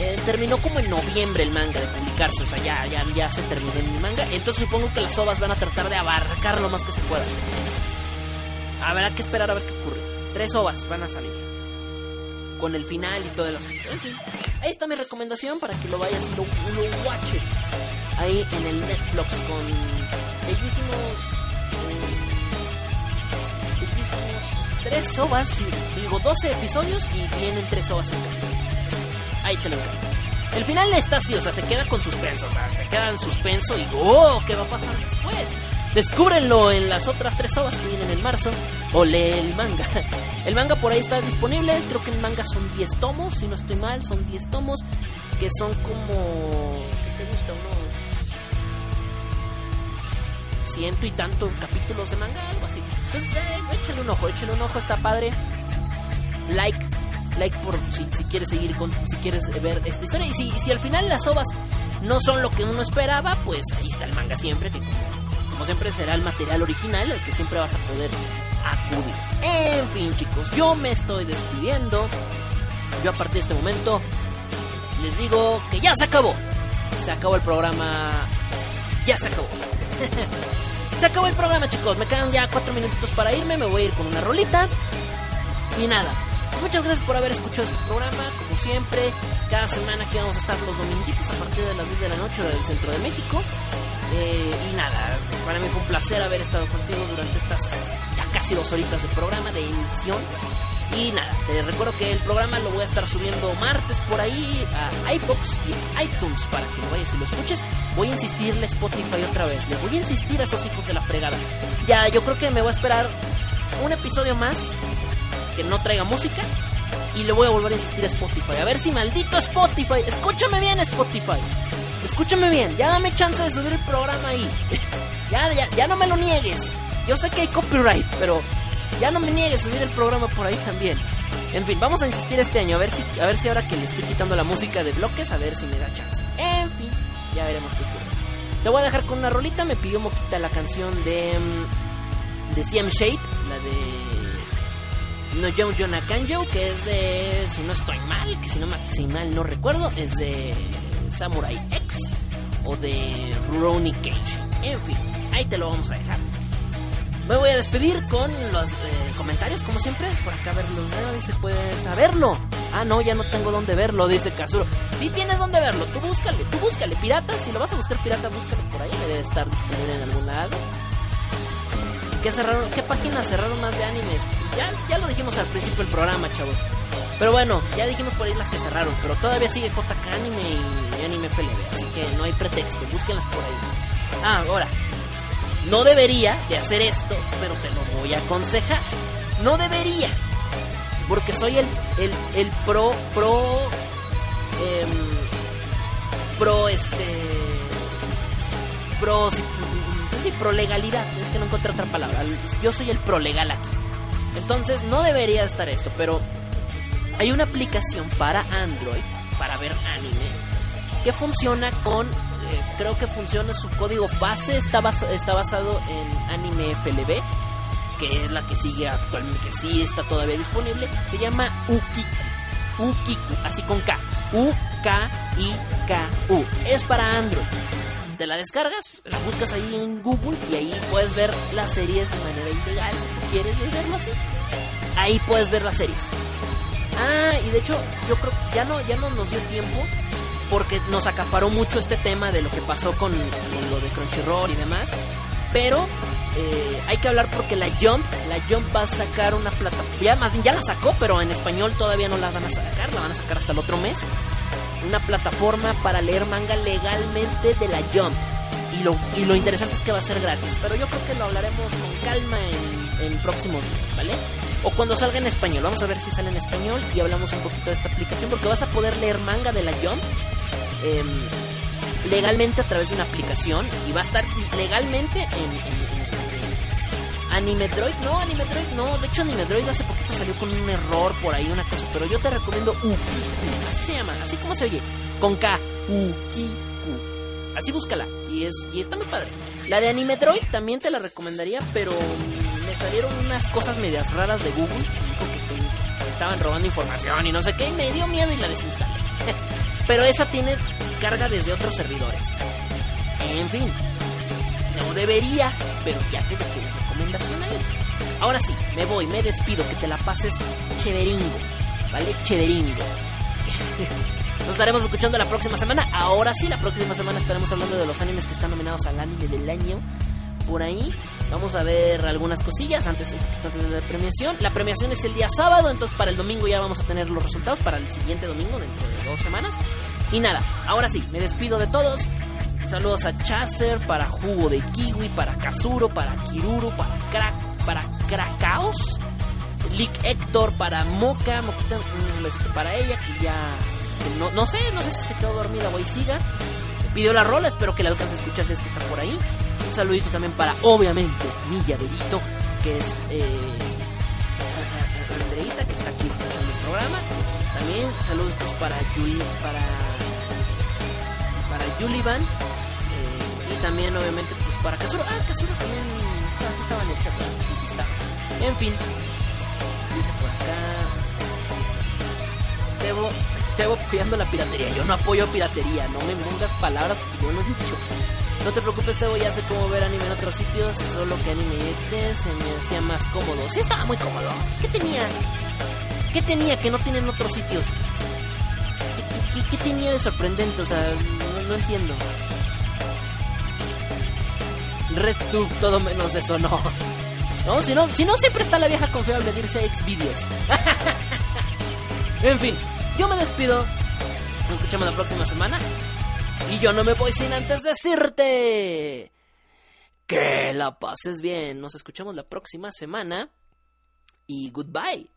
Eh, terminó como en noviembre el manga de publicarse, o sea, ya, ya, ya se terminó el manga. Entonces supongo que las ovas van a tratar de abarcar lo más que se pueda. Habrá que esperar a ver qué ocurre. Tres ovas van a salir. Con el final y todo el asunto. En fin, ahí está mi recomendación para que lo vayas lo, lo watches ahí en el Netflix con bellísimos, eh, bellísimos tres ovas, digo 12 episodios y vienen tres ovas en Ahí te lo encargo. El final está así, o sea, se queda con suspenso, o sea, se queda en suspenso y oh, ¿qué va a pasar después? Descúbrenlo en las otras tres ovas que vienen en marzo o lee el manga. [LAUGHS] El manga por ahí está disponible, creo que el manga son 10 tomos, si no estoy mal, son 10 tomos que son como... ¿Qué te gusta? Unos ciento y tanto capítulos de manga, algo así. Entonces, eh, échale un ojo, échale un ojo, está padre. Like, like por si, quieres seguir con, si quieres ver esta historia. Y si, y si al final las ovas no son lo que uno esperaba, pues ahí está el manga siempre, que como, como siempre será el material original al que siempre vas a poder acudir. En fin, chicos, yo me estoy despidiendo. Yo a partir de este momento les digo que ya se acabó. Se acabó el programa. Ya se acabó. [LAUGHS] se acabó el programa, chicos. Me quedan ya cuatro minutitos para irme. Me voy a ir con una rolita. Y nada. Muchas gracias por haber escuchado este programa. Como siempre, cada semana que vamos a estar los dominguitos a partir de las 10 de la noche del centro de México. Eh, y nada, para mí fue un placer haber estado contigo durante estas ya casi dos horitas de programa, de emisión. Y nada, te recuerdo que el programa lo voy a estar subiendo martes por ahí a iBox y iTunes para que lo vayas y lo escuches. Voy a insistirle a Spotify otra vez, le voy a insistir a esos hijos de la fregada. Ya, yo creo que me voy a esperar un episodio más que no traiga música y le voy a volver a insistir a Spotify. A ver si maldito Spotify, escúchame bien Spotify. Escúchame bien, ya dame chance de subir el programa ahí. [LAUGHS] ya, ya, ya no me lo niegues. Yo sé que hay copyright, pero ya no me niegues subir el programa por ahí también. En fin, vamos a insistir este año a ver si a ver si ahora que le estoy quitando la música de bloques a ver si me da chance. En fin, ya veremos qué ocurre. Te voy a dejar con una rolita, me pidió Moquita la canción de mm, de CM Shade, la de No John Jonah Kanjo, que es de si no estoy mal, que si no si mal no recuerdo, es de Samurai X o de Ronnie Cage. En fin, ahí te lo vamos a dejar. Me voy a despedir con los eh, comentarios, como siempre. Por acá verlo, ¿no? dice, puedes saberlo. Ah, no, ya no tengo dónde verlo, dice Kazuro. Sí tienes dónde verlo, tú búscale, tú búscale. Pirata, si lo vas a buscar pirata, búscalo por ahí. Debe de estar disponible en algún lado. ¿Qué, cerraron, ¿Qué páginas cerraron más de animes? Ya, ya lo dijimos al principio del programa, chavos. Pero bueno, ya dijimos por ahí las que cerraron. Pero todavía sigue JK Anime y Anime FLB. Así que no hay pretexto, búsquenlas por ahí. Ah, ahora, no debería de hacer esto, pero te lo voy a aconsejar. No debería. Porque soy el, el, el pro, pro, em, pro, este, pro, sí, sí, pro legalidad. Es que no encontré otra palabra. Yo soy el pro legal aquí. Entonces no debería estar esto, pero hay una aplicación para Android, para ver anime, que funciona con, eh, creo que funciona su código base, está, está basado en anime FLB, que es la que sigue actualmente, que sí está todavía disponible, se llama Ukiku, Ukiku, así con K, U-K-I-K-U, es para Android. Te la descargas, la buscas ahí en Google y ahí puedes ver las series de manera integral si tú quieres verlo así. Ahí puedes ver las series. Ah, y de hecho, yo creo que ya no, ya no nos dio tiempo porque nos acaparó mucho este tema de lo que pasó con, lo de Crunchyroll y demás. Pero eh, hay que hablar porque la Jump, la Jump va a sacar una plataforma, ya más bien ya la sacó, pero en español todavía no la van a sacar, la van a sacar hasta el otro mes. Una plataforma para leer manga legalmente de la Jump. Y lo, y lo interesante es que va a ser gratis, pero yo creo que lo hablaremos con calma en, próximos días, ¿vale? O cuando salga en español, vamos a ver si sale en español y hablamos un poquito de esta aplicación, porque vas a poder leer manga de la Jump em, legalmente a través de una aplicación y va a estar legalmente en, en, Animedroid, no, Animedroid no, de hecho Animedroid hace poquito salió con un error por ahí, una cosa, pero yo te recomiendo Ukiku, así se llama, así como se oye, con K, Ukiku, así búscala, y es y está muy padre. La de Animedroid también te la recomendaría, pero me salieron unas cosas medias raras de Google, que dijo que, que estaban robando información y no sé qué, y me dio miedo y la desinstalé. [LAUGHS] pero esa tiene carga desde otros servidores. En fin, no debería, pero ya te la recomendación ahí. Ahora sí, me voy, me despido, que te la pases chéveringo, ¿vale? Chéveringo. [LAUGHS] Nos estaremos escuchando la próxima semana. Ahora sí, la próxima semana estaremos hablando de los animes que están nominados al anime del año. Por ahí vamos a ver algunas cosillas antes, antes de la premiación. La premiación es el día sábado, entonces para el domingo ya vamos a tener los resultados. Para el siguiente domingo, dentro de dos semanas. Y nada, ahora sí, me despido de todos. Saludos a Chaser, para Jugo de Kiwi, para Kazuro, para Kiruru, para Crack, para Krakaos, Lick Héctor, para Moca, Moquita, para ella, que ya, no, no sé, no sé si se quedó dormida o siga. Pidió la rola, espero que la alcance a escuchar si es que está por ahí. Un saludito también para, obviamente, mi llaverito, que es eh, Andreita, que está aquí escuchando el programa. También saludos para Yuli, para para Yulivan. Eh, y también, obviamente, pues para Kazuro. Ah, Kazuro también está, sí estaba en el chat. Sí, sí está. En fin. Dice por acá. Tebo, Tebo apoyando la piratería. Yo no apoyo piratería. No me pongas palabras que yo no he dicho. No te preocupes, Tebo. Ya sé cómo ver anime en otros sitios. Solo que anime se me hacía más cómodo. Sí, estaba muy cómodo. ¿Qué tenía? ¿Qué tenía que no tienen otros sitios? ¿Qué, tenía de sorprendente? O sea, no, no entiendo. RedTube, todo menos eso, no. No, si no, si no siempre está la vieja confiable de irse a Xvideos. [LAUGHS] en fin, yo me despido. Nos escuchamos la próxima semana. Y yo no me voy sin antes decirte que la pases bien. Nos escuchamos la próxima semana. Y goodbye.